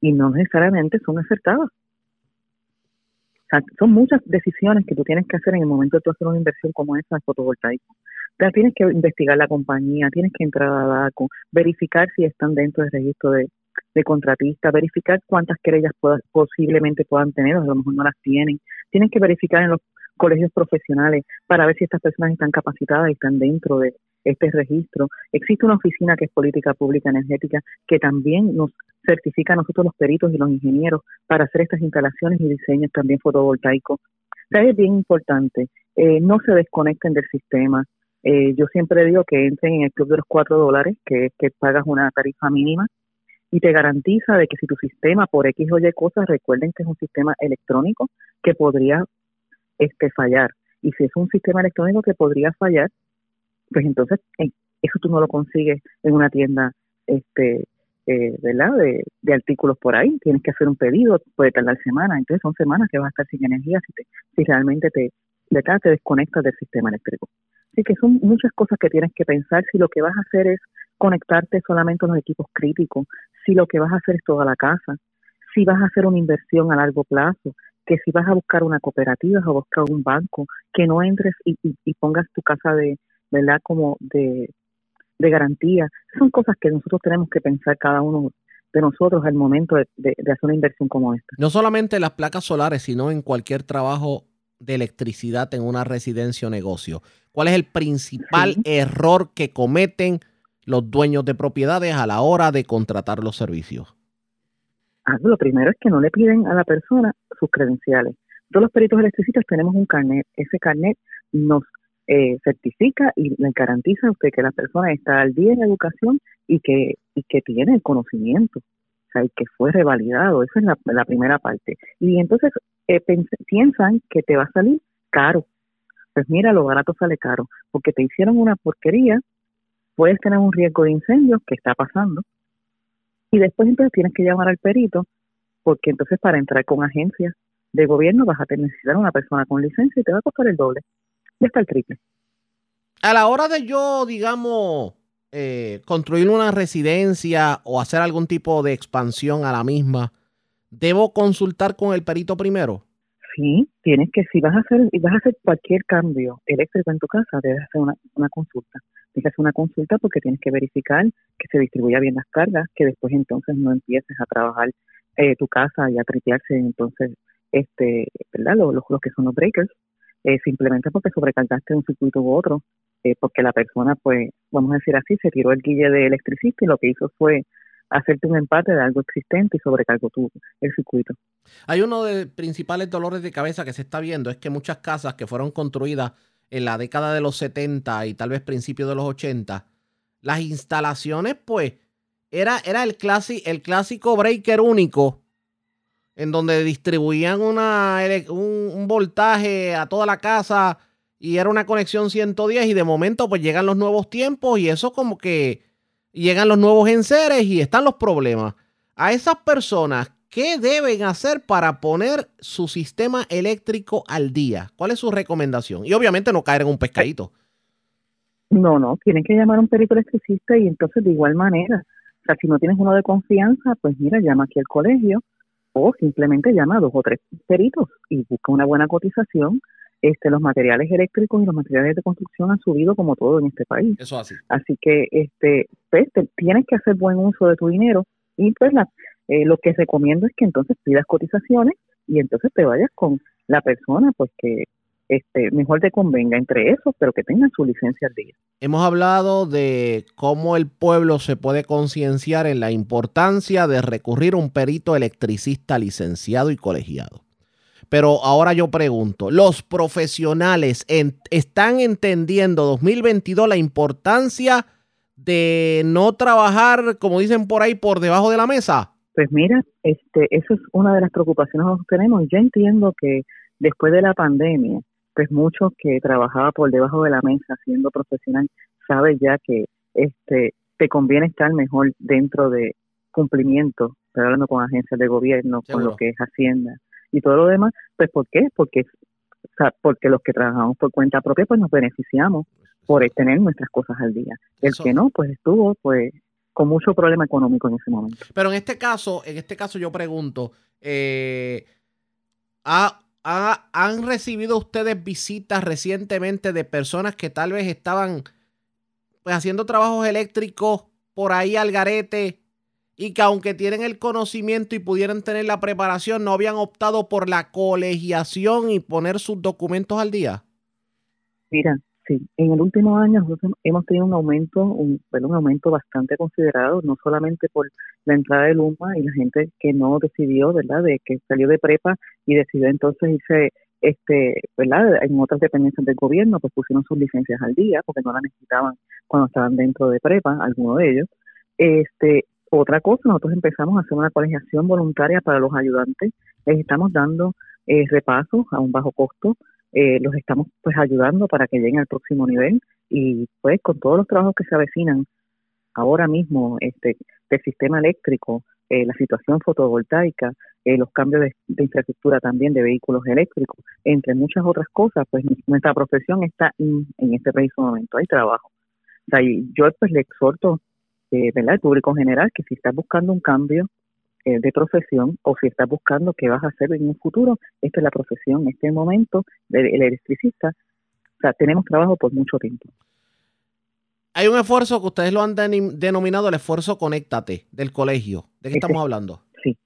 y no necesariamente son acertadas. Son muchas decisiones que tú tienes que hacer en el momento de tú hacer una inversión como esa de fotovoltaico. O sea, tienes que investigar la compañía, tienes que entrar a DACO, verificar si están dentro del registro de, de contratista, verificar cuántas querellas pueda- posiblemente puedan tener, o a lo mejor no las tienen. Tienes que verificar en los colegios profesionales para ver si estas personas están capacitadas y están dentro de este registro. Existe una oficina que es Política Pública Energética que también nos certifica a nosotros los peritos y los ingenieros para hacer estas instalaciones y diseños también fotovoltaicos. Es bien importante. Eh, no se desconecten del sistema. Eh, yo siempre digo que entren en el club de los cuatro dólares, que es que pagas una tarifa mínima y te garantiza de que si tu sistema por X o Y cosas, recuerden que es un sistema electrónico que podría este fallar. Y si es un sistema electrónico que podría fallar, pues entonces eh, eso tú no lo consigues en una tienda este eh, ¿verdad? De, de artículos por ahí. Tienes que hacer un pedido, puede tardar semanas. Entonces son semanas que vas a estar sin energía si, te, si realmente te, te desconectas del sistema eléctrico. Así que son muchas cosas que tienes que pensar si lo que vas a hacer es conectarte solamente a los equipos críticos, si lo que vas a hacer es toda la casa, si vas a hacer una inversión a largo plazo, que si vas a buscar una cooperativa o buscar un banco, que no entres y, y pongas tu casa de, ¿verdad? Como de, de garantía. Son cosas que nosotros tenemos que pensar cada uno de nosotros al momento de, de, de hacer una inversión como esta. No solamente las placas solares, sino en cualquier trabajo de electricidad en una residencia o negocio. ¿Cuál es el principal error que cometen los dueños de propiedades a la hora de contratar los servicios? Ah, lo primero es que no le piden a la persona sus credenciales. Todos los peritos electricistas tenemos un carnet. Ese carnet nos eh, certifica y le garantiza a usted que la persona está al día en la educación y que, y que tiene el conocimiento. O sea, y que fue revalidado. Esa es la, la primera parte. Y entonces eh, piensan que te va a salir caro. Pues mira, lo barato sale caro. Porque te hicieron una porquería, puedes tener un riesgo de incendio que está pasando. Y después entonces tienes que llamar al perito, porque entonces para entrar con agencias de gobierno vas a necesitar una persona con licencia y te va a costar el doble. Ya está el triple. A la hora de yo, digamos, eh, construir una residencia o hacer algún tipo de expansión a la misma, ¿debo consultar con el perito primero? Sí, tienes que, si vas a hacer, y vas a hacer cualquier cambio eléctrico en tu casa, debes hacer una, una consulta. Tienes que hacer una consulta porque tienes que verificar que se distribuya bien las cargas, que después entonces no empieces a trabajar eh, tu casa y a tripearse entonces, este, ¿verdad? Los, los, los que son los breakers, eh, simplemente porque sobrecargaste un circuito u otro, eh, porque la persona, pues, vamos a decir así, se tiró el guille de electricista y lo que hizo fue hacerte un empate de algo existente y sobrecargó tu, el circuito. Hay uno de los principales dolores de cabeza que se está viendo, es que muchas casas que fueron construidas en la década de los 70 y tal vez principios de los 80, las instalaciones, pues, era, era el, clasi, el clásico breaker único, en donde distribuían una, un voltaje a toda la casa y era una conexión 110 y de momento pues llegan los nuevos tiempos y eso como que llegan los nuevos enseres y están los problemas. A esas personas, ¿qué deben hacer para poner su sistema eléctrico al día? ¿Cuál es su recomendación? Y obviamente no caer en un pescadito. No, no, tienen que llamar a un perito electricista y entonces de igual manera, o sea, si no tienes uno de confianza, pues mira, llama aquí al colegio o simplemente llama a dos o tres peritos y busca una buena cotización. Este, los materiales eléctricos y los materiales de construcción han subido como todo en este país. Eso así. Así que este, pues, te- tienes que hacer buen uso de tu dinero y pues la, eh, lo que recomiendo es que entonces pidas cotizaciones y entonces te vayas con la persona pues que este, mejor te convenga entre esos, pero que tengan su licencia al día. Hemos hablado de cómo el pueblo se puede concienciar en la importancia de recurrir a un perito electricista licenciado y colegiado. Pero ahora yo pregunto, ¿los profesionales en- están entendiendo 2022 la importancia de no trabajar, como dicen por ahí, por debajo de la mesa? Pues mira, este, eso es una de las preocupaciones que tenemos. Yo entiendo que después de la pandemia, pues muchos que trabajaba por debajo de la mesa siendo profesional, sabe ya que este te conviene estar mejor dentro de cumplimiento, estoy hablando con agencias de gobierno, con lo que es Hacienda y todo lo demás, pues ¿por qué? Porque o sea, porque los que trabajamos por cuenta propia, pues nos beneficiamos por tener nuestras cosas al día. El que no, pues estuvo, pues, con mucho problema económico en ese momento. Pero en este caso, en este caso yo pregunto, eh, ¿ha, ha, han recibido ustedes visitas recientemente de personas que tal vez estaban pues, haciendo trabajos eléctricos por ahí al garete y que aunque tienen el conocimiento y pudieran tener la preparación, no habían optado por la colegiación y poner sus documentos al día? Mira, sí, en el último año hemos tenido un aumento, un, bueno, un aumento bastante considerado, no solamente por la entrada de Luma y la gente que no decidió, ¿verdad?, de que salió de prepa y decidió entonces irse este, ¿verdad? En otras dependencias del gobierno, pues pusieron sus licencias al día porque no las necesitaban cuando estaban dentro de prepa, algunos de ellos. Este, otra cosa, nosotros empezamos a hacer una colegiación voluntaria para los ayudantes. Les estamos dando eh, repasos a un bajo costo. Eh, los estamos pues ayudando para que lleguen al próximo nivel y pues con todos los trabajos que se avecinan ahora mismo este del sistema eléctrico eh, la situación fotovoltaica, eh, los cambios de, infraestructura también de vehículos eléctricos, entre muchas otras cosas, pues nuestra profesión está en este preciso momento, hay trabajo. O sea, yo pues le exhorto, eh, ¿verdad?, al público general que si estás buscando un cambio eh, de profesión o si estás buscando qué vas a hacer en un futuro, esta es la profesión, este momento del electricista. O sea, tenemos trabajo por mucho tiempo hay un esfuerzo que ustedes lo han denominado el esfuerzo Conéctate del colegio. ¿De qué estamos hablando? Sí.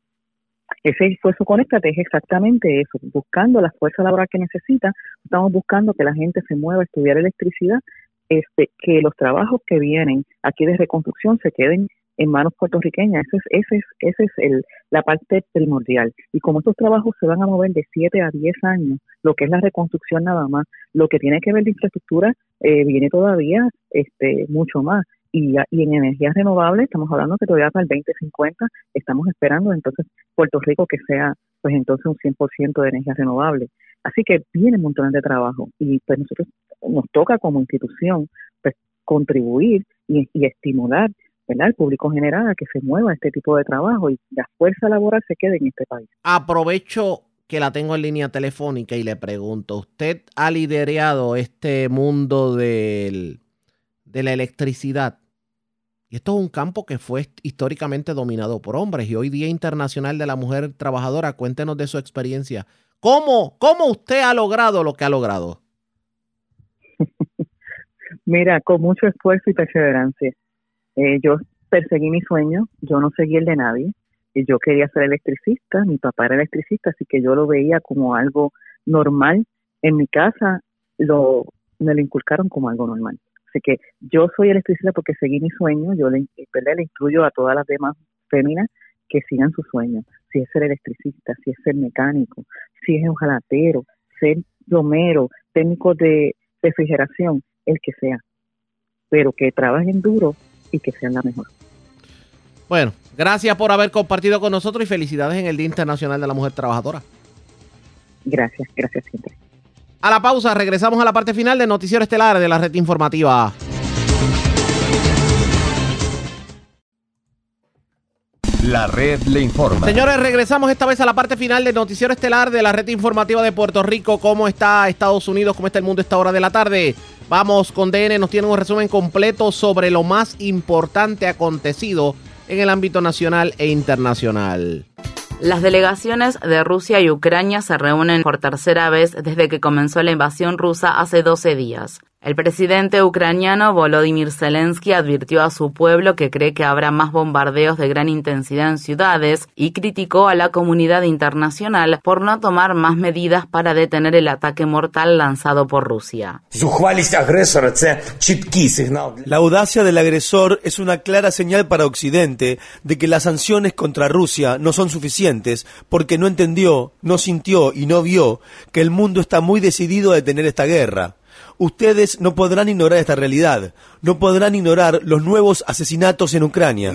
Ese esfuerzo Conéctate es exactamente eso, buscando la fuerza laboral que necesita. Estamos buscando que la gente se mueva a estudiar electricidad, este, que los trabajos que vienen aquí de reconstrucción se queden en manos puertorriqueñas. Esa es, ese es, ese es el, la parte primordial. Y como estos trabajos se van a mover de 7 a 10 años, lo que es la reconstrucción nada más, lo que tiene que ver de infraestructura eh, viene todavía este mucho más. Y, y en energías renovables estamos hablando que todavía para el 2050 estamos esperando entonces Puerto Rico que sea pues entonces un 100% de energías renovables. Así que viene un montón de trabajo y pues nosotros nos toca como institución pues contribuir y estimular ¿verdad? el público general a que se mueva este tipo de trabajo y la fuerza laboral se quede en este país. Aprovecho que la tengo en línea telefónica y le pregunto, ¿usted ha liderado este mundo del, de la electricidad? Y esto es un campo que fue históricamente dominado por hombres y hoy Día Internacional de la Mujer Trabajadora, cuéntenos de su experiencia. ¿Cómo, cómo usted ha logrado lo que ha logrado? Mira, con mucho esfuerzo y perseverancia. Eh, yo perseguí mi sueño, yo no seguí el de nadie, y yo quería ser electricista, mi papá era electricista, así que yo lo veía como algo normal. En mi casa lo, me lo inculcaron como algo normal. Así que yo soy electricista porque seguí mi sueño, yo le, le instruyo a todas las demás féminas que sigan su sueño, si es ser electricista, si es ser mecánico, si es ojalatero, ser plomero, técnico de refrigeración, el que sea, pero que trabajen duro y que sean la mejor. Bueno, gracias por haber compartido con nosotros y felicidades en el Día Internacional de la Mujer Trabajadora. Gracias, gracias siempre. A la pausa, regresamos a la parte final del Noticiero Estelar de la Red Informativa. La red le informa. Señores, regresamos esta vez a la parte final del noticiero estelar de la red informativa de Puerto Rico. ¿Cómo está Estados Unidos? ¿Cómo está el mundo a esta hora de la tarde? Vamos con DN, nos tiene un resumen completo sobre lo más importante acontecido en el ámbito nacional e internacional. Las delegaciones de Rusia y Ucrania se reúnen por tercera vez desde que comenzó la invasión rusa hace 12 días. El presidente ucraniano Volodymyr Zelensky advirtió a su pueblo que cree que habrá más bombardeos de gran intensidad en ciudades y criticó a la comunidad internacional por no tomar más medidas para detener el ataque mortal lanzado por Rusia. La audacia del agresor es una clara señal para Occidente de que las sanciones contra Rusia no son suficientes porque no entendió, no sintió y no vio que el mundo está muy decidido a detener esta guerra. Ustedes no podrán ignorar esta realidad, no podrán ignorar los nuevos asesinatos en Ucrania.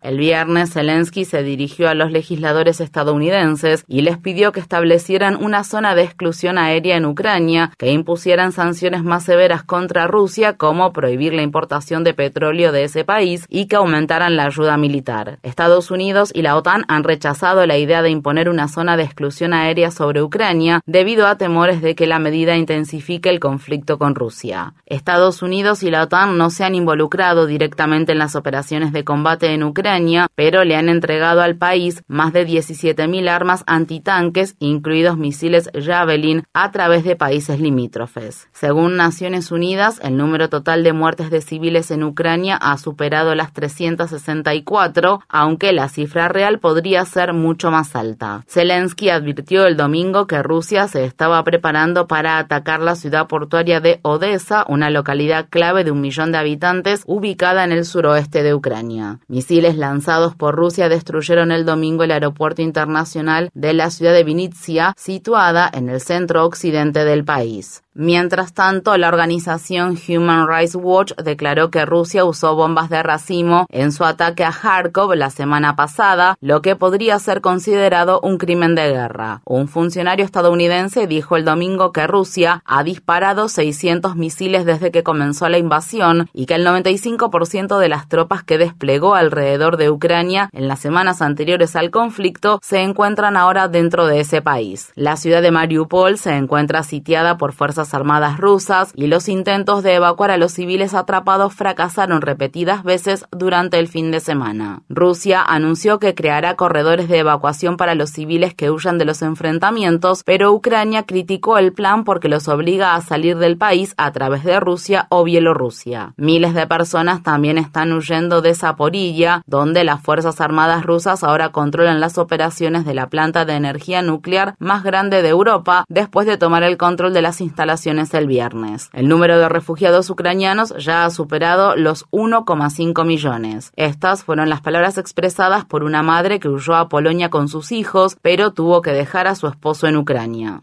El viernes Zelensky se dirigió a los legisladores estadounidenses y les pidió que establecieran una zona de exclusión aérea en Ucrania, que impusieran sanciones más severas contra Rusia, como prohibir la importación de petróleo de ese país y que aumentaran la ayuda militar. Estados Unidos y la OTAN han rechazado la idea de imponer una zona de exclusión aérea sobre Ucrania debido a temores de que la medida intensifique el conflicto con Rusia. Estados Unidos y la OTAN no se han involucrado directamente en las operaciones de combate en Ucrania, pero le han entregado al país más de 17.000 armas antitanques, incluidos misiles Javelin, a través de países limítrofes. Según Naciones Unidas, el número total de muertes de civiles en Ucrania ha superado las 364, aunque la cifra real podría ser mucho más alta. Zelensky advirtió el domingo que Rusia se estaba preparando para atacar la ciudad portuaria de Odessa, una localidad clave de un millón de habitantes ubicada en el suroeste de Ucrania. Misiles lanzados por Rusia destruyeron el domingo el aeropuerto internacional de la ciudad de Vinitsia, situada en el centro occidente del país. Mientras tanto, la organización Human Rights Watch declaró que Rusia usó bombas de racimo en su ataque a Kharkov la semana pasada, lo que podría ser considerado un crimen de guerra. Un funcionario estadounidense dijo el domingo que Rusia ha disparado 600 misiles desde que comenzó la invasión y que el 95% de las tropas que desplegó alrededor de Ucrania en las semanas anteriores al conflicto se encuentran ahora dentro de ese país. La ciudad de Mariupol se encuentra sitiada por fuerzas armadas rusas y los intentos de evacuar a los civiles atrapados fracasaron repetidas veces durante el fin de semana. Rusia anunció que creará corredores de evacuación para los civiles que huyan de los enfrentamientos, pero Ucrania criticó el plan porque los obliga a salir del país a través de Rusia o Bielorrusia. Miles de personas también están huyendo de Zaporilla, donde las Fuerzas Armadas rusas ahora controlan las operaciones de la planta de energía nuclear más grande de Europa después de tomar el control de las instalaciones el viernes. El número de refugiados ucranianos ya ha superado los 1,5 millones. Estas fueron las palabras expresadas por una madre que huyó a Polonia con sus hijos, pero tuvo que dejar a su esposo en Ucrania.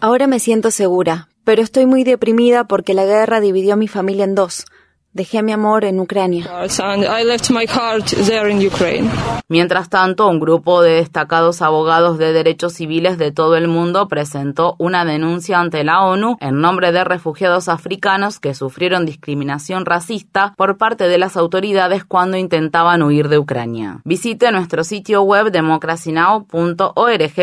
Ahora me siento segura, pero estoy muy deprimida porque la guerra dividió a mi familia en dos. Dejé mi amor en Ucrania. Mientras tanto, un grupo de destacados abogados de derechos civiles de todo el mundo presentó una denuncia ante la ONU en nombre de refugiados africanos que sufrieron discriminación racista por parte de las autoridades cuando intentaban huir de Ucrania. Visite nuestro sitio web democracynow.org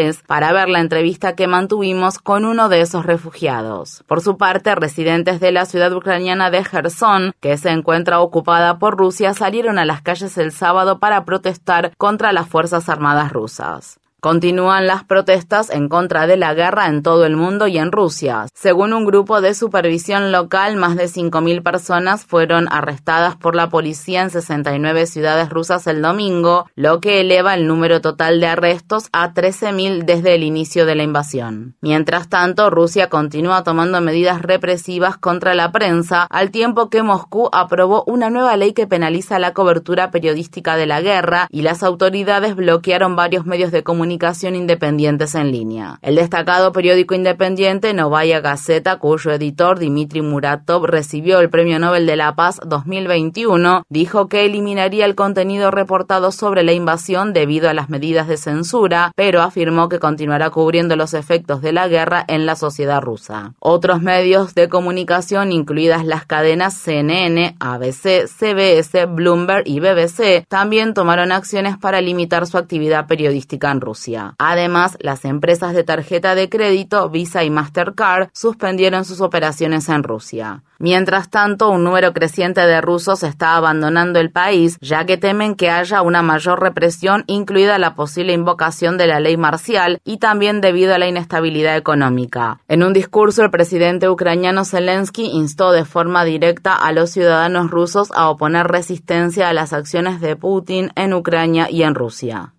es para ver la entrevista que mantuvimos con uno de esos refugiados. Por su parte, residentes de la ciudad ucraniana de Gerson que se encuentra ocupada por Rusia, salieron a las calles el sábado para protestar contra las Fuerzas Armadas rusas. Continúan las protestas en contra de la guerra en todo el mundo y en Rusia. Según un grupo de supervisión local, más de 5.000 personas fueron arrestadas por la policía en 69 ciudades rusas el domingo, lo que eleva el número total de arrestos a 13.000 desde el inicio de la invasión. Mientras tanto, Rusia continúa tomando medidas represivas contra la prensa, al tiempo que Moscú aprobó una nueva ley que penaliza la cobertura periodística de la guerra y las autoridades bloquearon varios medios de comunicación independientes en línea. El destacado periódico independiente Novaya Gazeta, cuyo editor Dmitry Muratov recibió el Premio Nobel de la Paz 2021, dijo que eliminaría el contenido reportado sobre la invasión debido a las medidas de censura, pero afirmó que continuará cubriendo los efectos de la guerra en la sociedad rusa. Otros medios de comunicación, incluidas las cadenas CNN, ABC, CBS, Bloomberg y BBC, también tomaron acciones para limitar su actividad periodística en Rusia. Además, las empresas de tarjeta de crédito Visa y Mastercard suspendieron sus operaciones en Rusia. Mientras tanto, un número creciente de rusos está abandonando el país, ya que temen que haya una mayor represión, incluida la posible invocación de la ley marcial y también debido a la inestabilidad económica. En un discurso, el presidente ucraniano Zelensky instó de forma directa a los ciudadanos rusos a oponer resistencia a las acciones de Putin en Ucrania y en Rusia.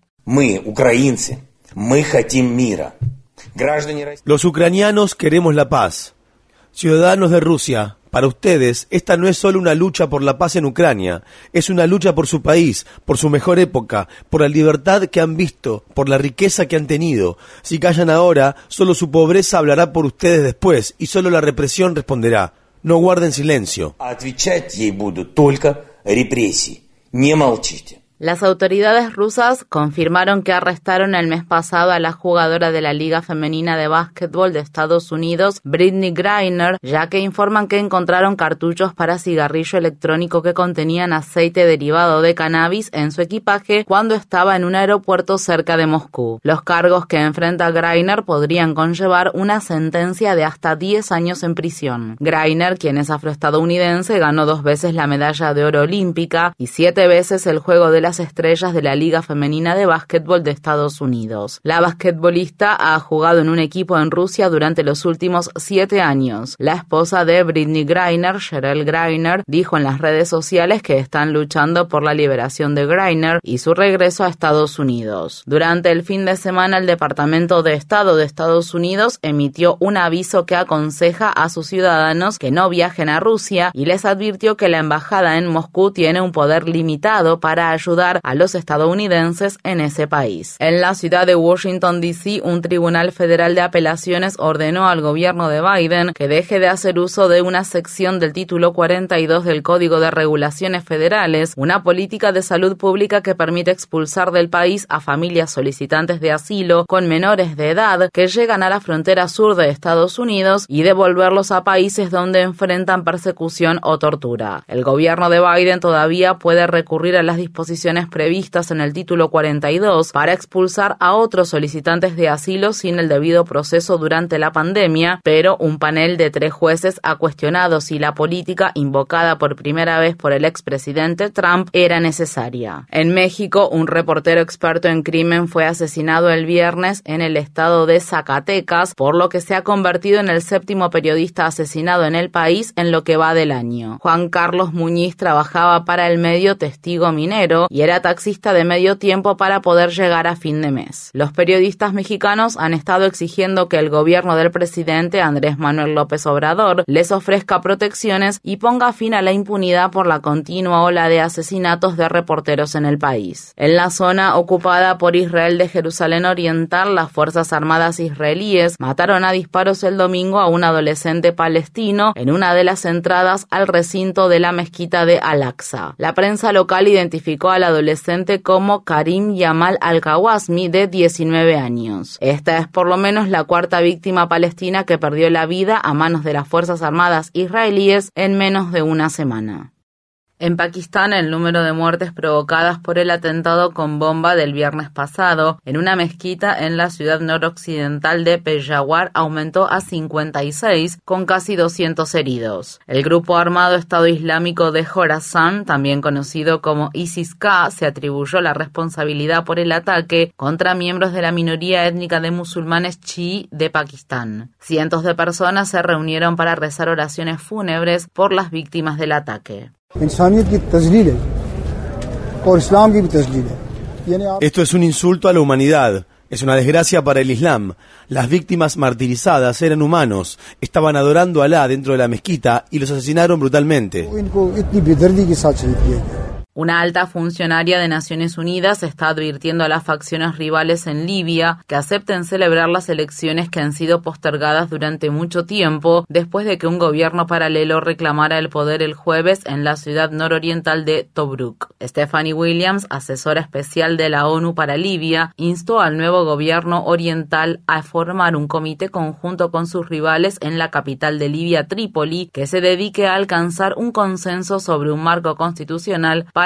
Los ucranianos queremos la paz. Ciudadanos de Rusia, Para ustedes, esta no es solo una lucha por la paz en Ucrania, es una lucha por su país, por su mejor época, por la libertad que han visto, por la riqueza que han tenido. Si callan ahora, solo su pobreza hablará por ustedes después y solo la represión responderá. No guarden silencio. Las autoridades rusas confirmaron que arrestaron el mes pasado a la jugadora de la Liga Femenina de Básquetbol de Estados Unidos, Britney Griner, ya que informan que encontraron cartuchos para cigarrillo electrónico que contenían aceite derivado de cannabis en su equipaje cuando estaba en un aeropuerto cerca de Moscú. Los cargos que enfrenta Griner podrían conllevar una sentencia de hasta 10 años en prisión. Griner, quien es afroestadounidense, ganó dos veces la medalla de oro olímpica y siete veces el juego de las estrellas de la Liga Femenina de Básquetbol de Estados Unidos. La basquetbolista ha jugado en un equipo en Rusia durante los últimos siete años. La esposa de Britney Griner, Cheryl Griner, dijo en las redes sociales que están luchando por la liberación de Griner y su regreso a Estados Unidos. Durante el fin de semana, el Departamento de Estado de Estados Unidos emitió un aviso que aconseja a sus ciudadanos que no viajen a Rusia y les advirtió que la embajada en Moscú tiene un poder limitado para ayudar a los estadounidenses en ese país. En la ciudad de Washington, D.C., un tribunal federal de apelaciones ordenó al gobierno de Biden que deje de hacer uso de una sección del título 42 del Código de Regulaciones Federales, una política de salud pública que permite expulsar del país a familias solicitantes de asilo con menores de edad que llegan a la frontera sur de Estados Unidos y devolverlos a países donde enfrentan persecución o tortura. El gobierno de Biden todavía puede recurrir a las disposiciones previstas en el título 42 para expulsar a otros solicitantes de asilo sin el debido proceso durante la pandemia, pero un panel de tres jueces ha cuestionado si la política invocada por primera vez por el expresidente Trump era necesaria. En México, un reportero experto en crimen fue asesinado el viernes en el estado de Zacatecas, por lo que se ha convertido en el séptimo periodista asesinado en el país en lo que va del año. Juan Carlos Muñiz trabajaba para el medio Testigo Minero y era taxista de medio tiempo para poder llegar a fin de mes. Los periodistas mexicanos han estado exigiendo que el gobierno del presidente Andrés Manuel López Obrador les ofrezca protecciones y ponga fin a la impunidad por la continua ola de asesinatos de reporteros en el país. En la zona ocupada por Israel de Jerusalén Oriental, las Fuerzas Armadas israelíes mataron a disparos el domingo a un adolescente palestino en una de las entradas al recinto de la mezquita de Al-Aqsa. La prensa local identificó a la adolescente como Karim Yamal Al-Kawasmi, de 19 años. Esta es por lo menos la cuarta víctima palestina que perdió la vida a manos de las Fuerzas Armadas israelíes en menos de una semana. En Pakistán, el número de muertes provocadas por el atentado con bomba del viernes pasado en una mezquita en la ciudad noroccidental de Peshawar aumentó a 56, con casi 200 heridos. El grupo armado Estado Islámico de Khorasan, también conocido como ISIS-K, se atribuyó la responsabilidad por el ataque contra miembros de la minoría étnica de musulmanes chií de Pakistán. Cientos de personas se reunieron para rezar oraciones fúnebres por las víctimas del ataque. Esto es un insulto a la humanidad. Es una desgracia para el Islam. Las víctimas martirizadas eran humanos, estaban adorando a Alá dentro de la mezquita y los asesinaron brutalmente. Una alta funcionaria de Naciones Unidas está advirtiendo a las facciones rivales en Libia que acepten celebrar las elecciones que han sido postergadas durante mucho tiempo después de que un gobierno paralelo reclamara el poder el jueves en la ciudad nororiental de Tobruk. Stephanie Williams, asesora especial de la ONU para Libia, instó al nuevo gobierno oriental a formar un comité conjunto con sus rivales en la capital de Libia, Trípoli, que se dedique a alcanzar un consenso sobre un marco constitucional para